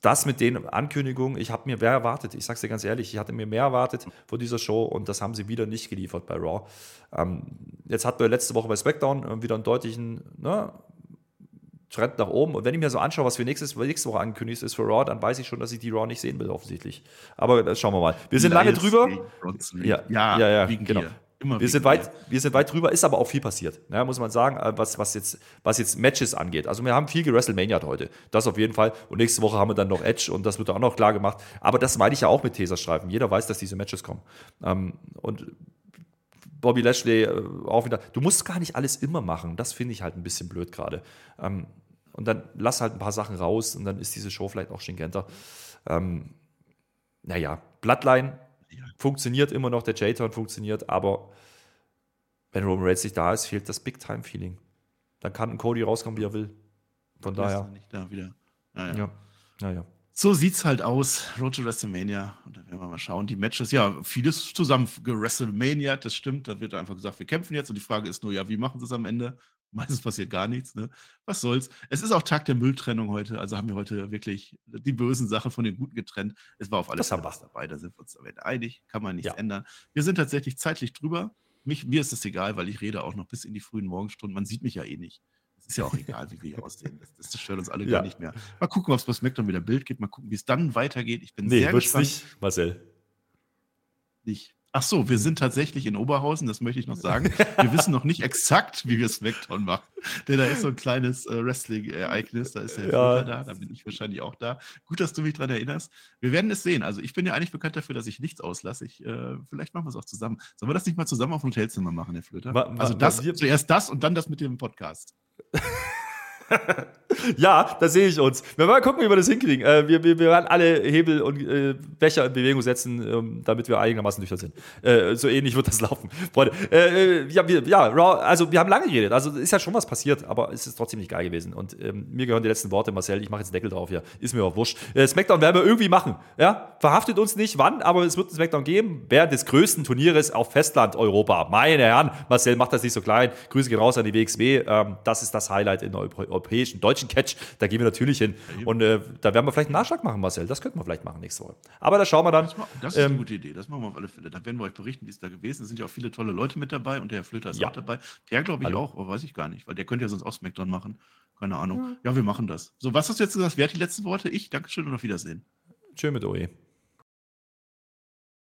das mit den Ankündigungen, ich habe mir mehr erwartet. Ich sage es dir ganz ehrlich, ich hatte mir mehr erwartet von dieser Show und das haben sie wieder nicht geliefert bei Raw. Ähm, jetzt hatten wir letzte Woche bei SmackDown äh, wieder einen deutlichen ne, Trend nach oben. Und wenn ich mir so anschaue, was für nächstes, nächste Woche angekündigt ist für Raw, dann weiß ich schon, dass ich die Raw nicht sehen will, offensichtlich. Aber das schauen wir mal. Wir sind lange drüber. Ja, ja, ja, ja genau. Dir. Immer wir, sind weit, wir sind weit drüber, ist aber auch viel passiert, ja, muss man sagen, äh, was, was, jetzt, was jetzt Matches angeht. Also wir haben viel gewrestlemania heute, das auf jeden Fall. Und nächste Woche haben wir dann noch Edge und das wird auch noch klar gemacht. Aber das meine ich ja auch mit Teserstreifen. Jeder weiß, dass diese Matches kommen. Ähm, und Bobby Lashley äh, auch wieder. Du musst gar nicht alles immer machen. Das finde ich halt ein bisschen blöd gerade. Ähm, und dann lass halt ein paar Sachen raus und dann ist diese Show vielleicht auch stringenter. Ähm, naja, Bloodline funktioniert immer noch, der J-Turn funktioniert, aber wenn Roman Reigns nicht da ist, fehlt das Big-Time-Feeling. Dann kann ein Cody rauskommen, wie er will. Von daher. Nicht da wieder. Naja. Ja. Naja. So sieht's halt aus. Road to WrestleMania. Und dann werden wir mal schauen. Die Matches, ja, vieles zusammen WrestleMania, das stimmt. Da wird einfach gesagt, wir kämpfen jetzt. Und die Frage ist nur, ja, wie machen sie es am Ende? Meistens passiert gar nichts, ne? Was soll's? Es ist auch Tag der Mülltrennung heute, also haben wir heute wirklich die bösen Sachen von den guten getrennt. Es war auf alles was dabei, da sind wir uns am Ende einig, kann man nichts ja. ändern. Wir sind tatsächlich zeitlich drüber. mich, mir ist es egal, weil ich rede auch noch bis in die frühen Morgenstunden. Man sieht mich ja eh nicht. Es ist ja auch egal, wie wir hier aussehen. Das, das stört uns alle ja. gar nicht mehr. Mal gucken, ob es bei SmackDown wieder Bild gibt. Mal gucken, wie es dann weitergeht. Ich bin nee, sehr gespannt. nicht, Marcel. Nicht. Ach so, wir sind tatsächlich in Oberhausen, das möchte ich noch sagen. Wir wissen noch nicht exakt, wie wir Smackdown machen. Denn da ist so ein kleines äh, Wrestling-Ereignis, da ist der ja. da, da bin ich wahrscheinlich auch da. Gut, dass du mich daran erinnerst. Wir werden es sehen. Also ich bin ja eigentlich bekannt dafür, dass ich nichts auslasse. Ich, äh, vielleicht machen wir es auch zusammen. Sollen wir das nicht mal zusammen auf dem Hotelzimmer machen, Herr Flöter? also das, zuerst das und dann das mit dem Podcast. ja, da sehe ich uns. Wir mal gucken, wie wir das hinkriegen. Äh, wir, wir, wir, werden alle Hebel und äh, Becher in Bewegung setzen, ähm, damit wir einigermaßen nüchtern sind. Äh, so ähnlich wird das laufen. Freunde, äh, äh, ja, wir, ja, also wir haben lange geredet. Also ist ja schon was passiert, aber es ist trotzdem nicht geil gewesen. Und ähm, mir gehören die letzten Worte, Marcel. Ich mache jetzt Deckel drauf hier. Ist mir auch wurscht. Äh, Smackdown werden wir irgendwie machen. Ja? Verhaftet uns nicht, wann, aber es wird ein Smackdown geben. Während des größten Turnieres auf Festland Europa. Meine Herren, Marcel macht das nicht so klein. Grüße gehen raus an die WXW. Ähm, das ist das Highlight in der europäischen, deutschen Catch. Da gehen wir natürlich hin. Und äh, da werden wir vielleicht einen Nachschlag machen, Marcel. Das könnten wir vielleicht machen nächste Woche. Aber da schauen wir dann. Das, das ist ähm, eine gute Idee. Das machen wir auf alle Fälle. Da werden wir euch berichten, wie es da gewesen ist. Es sind ja auch viele tolle Leute mit dabei und der Herr Flöter ist ja. auch dabei. Der glaube ich Hallo. auch, aber weiß ich gar nicht, weil der könnte ja sonst auch Smackdown machen. Keine Ahnung. Ja. ja, wir machen das. So, was hast du jetzt gesagt? Wer hat die letzten Worte? Ich. Dankeschön und auf Wiedersehen. Tschö mit OE.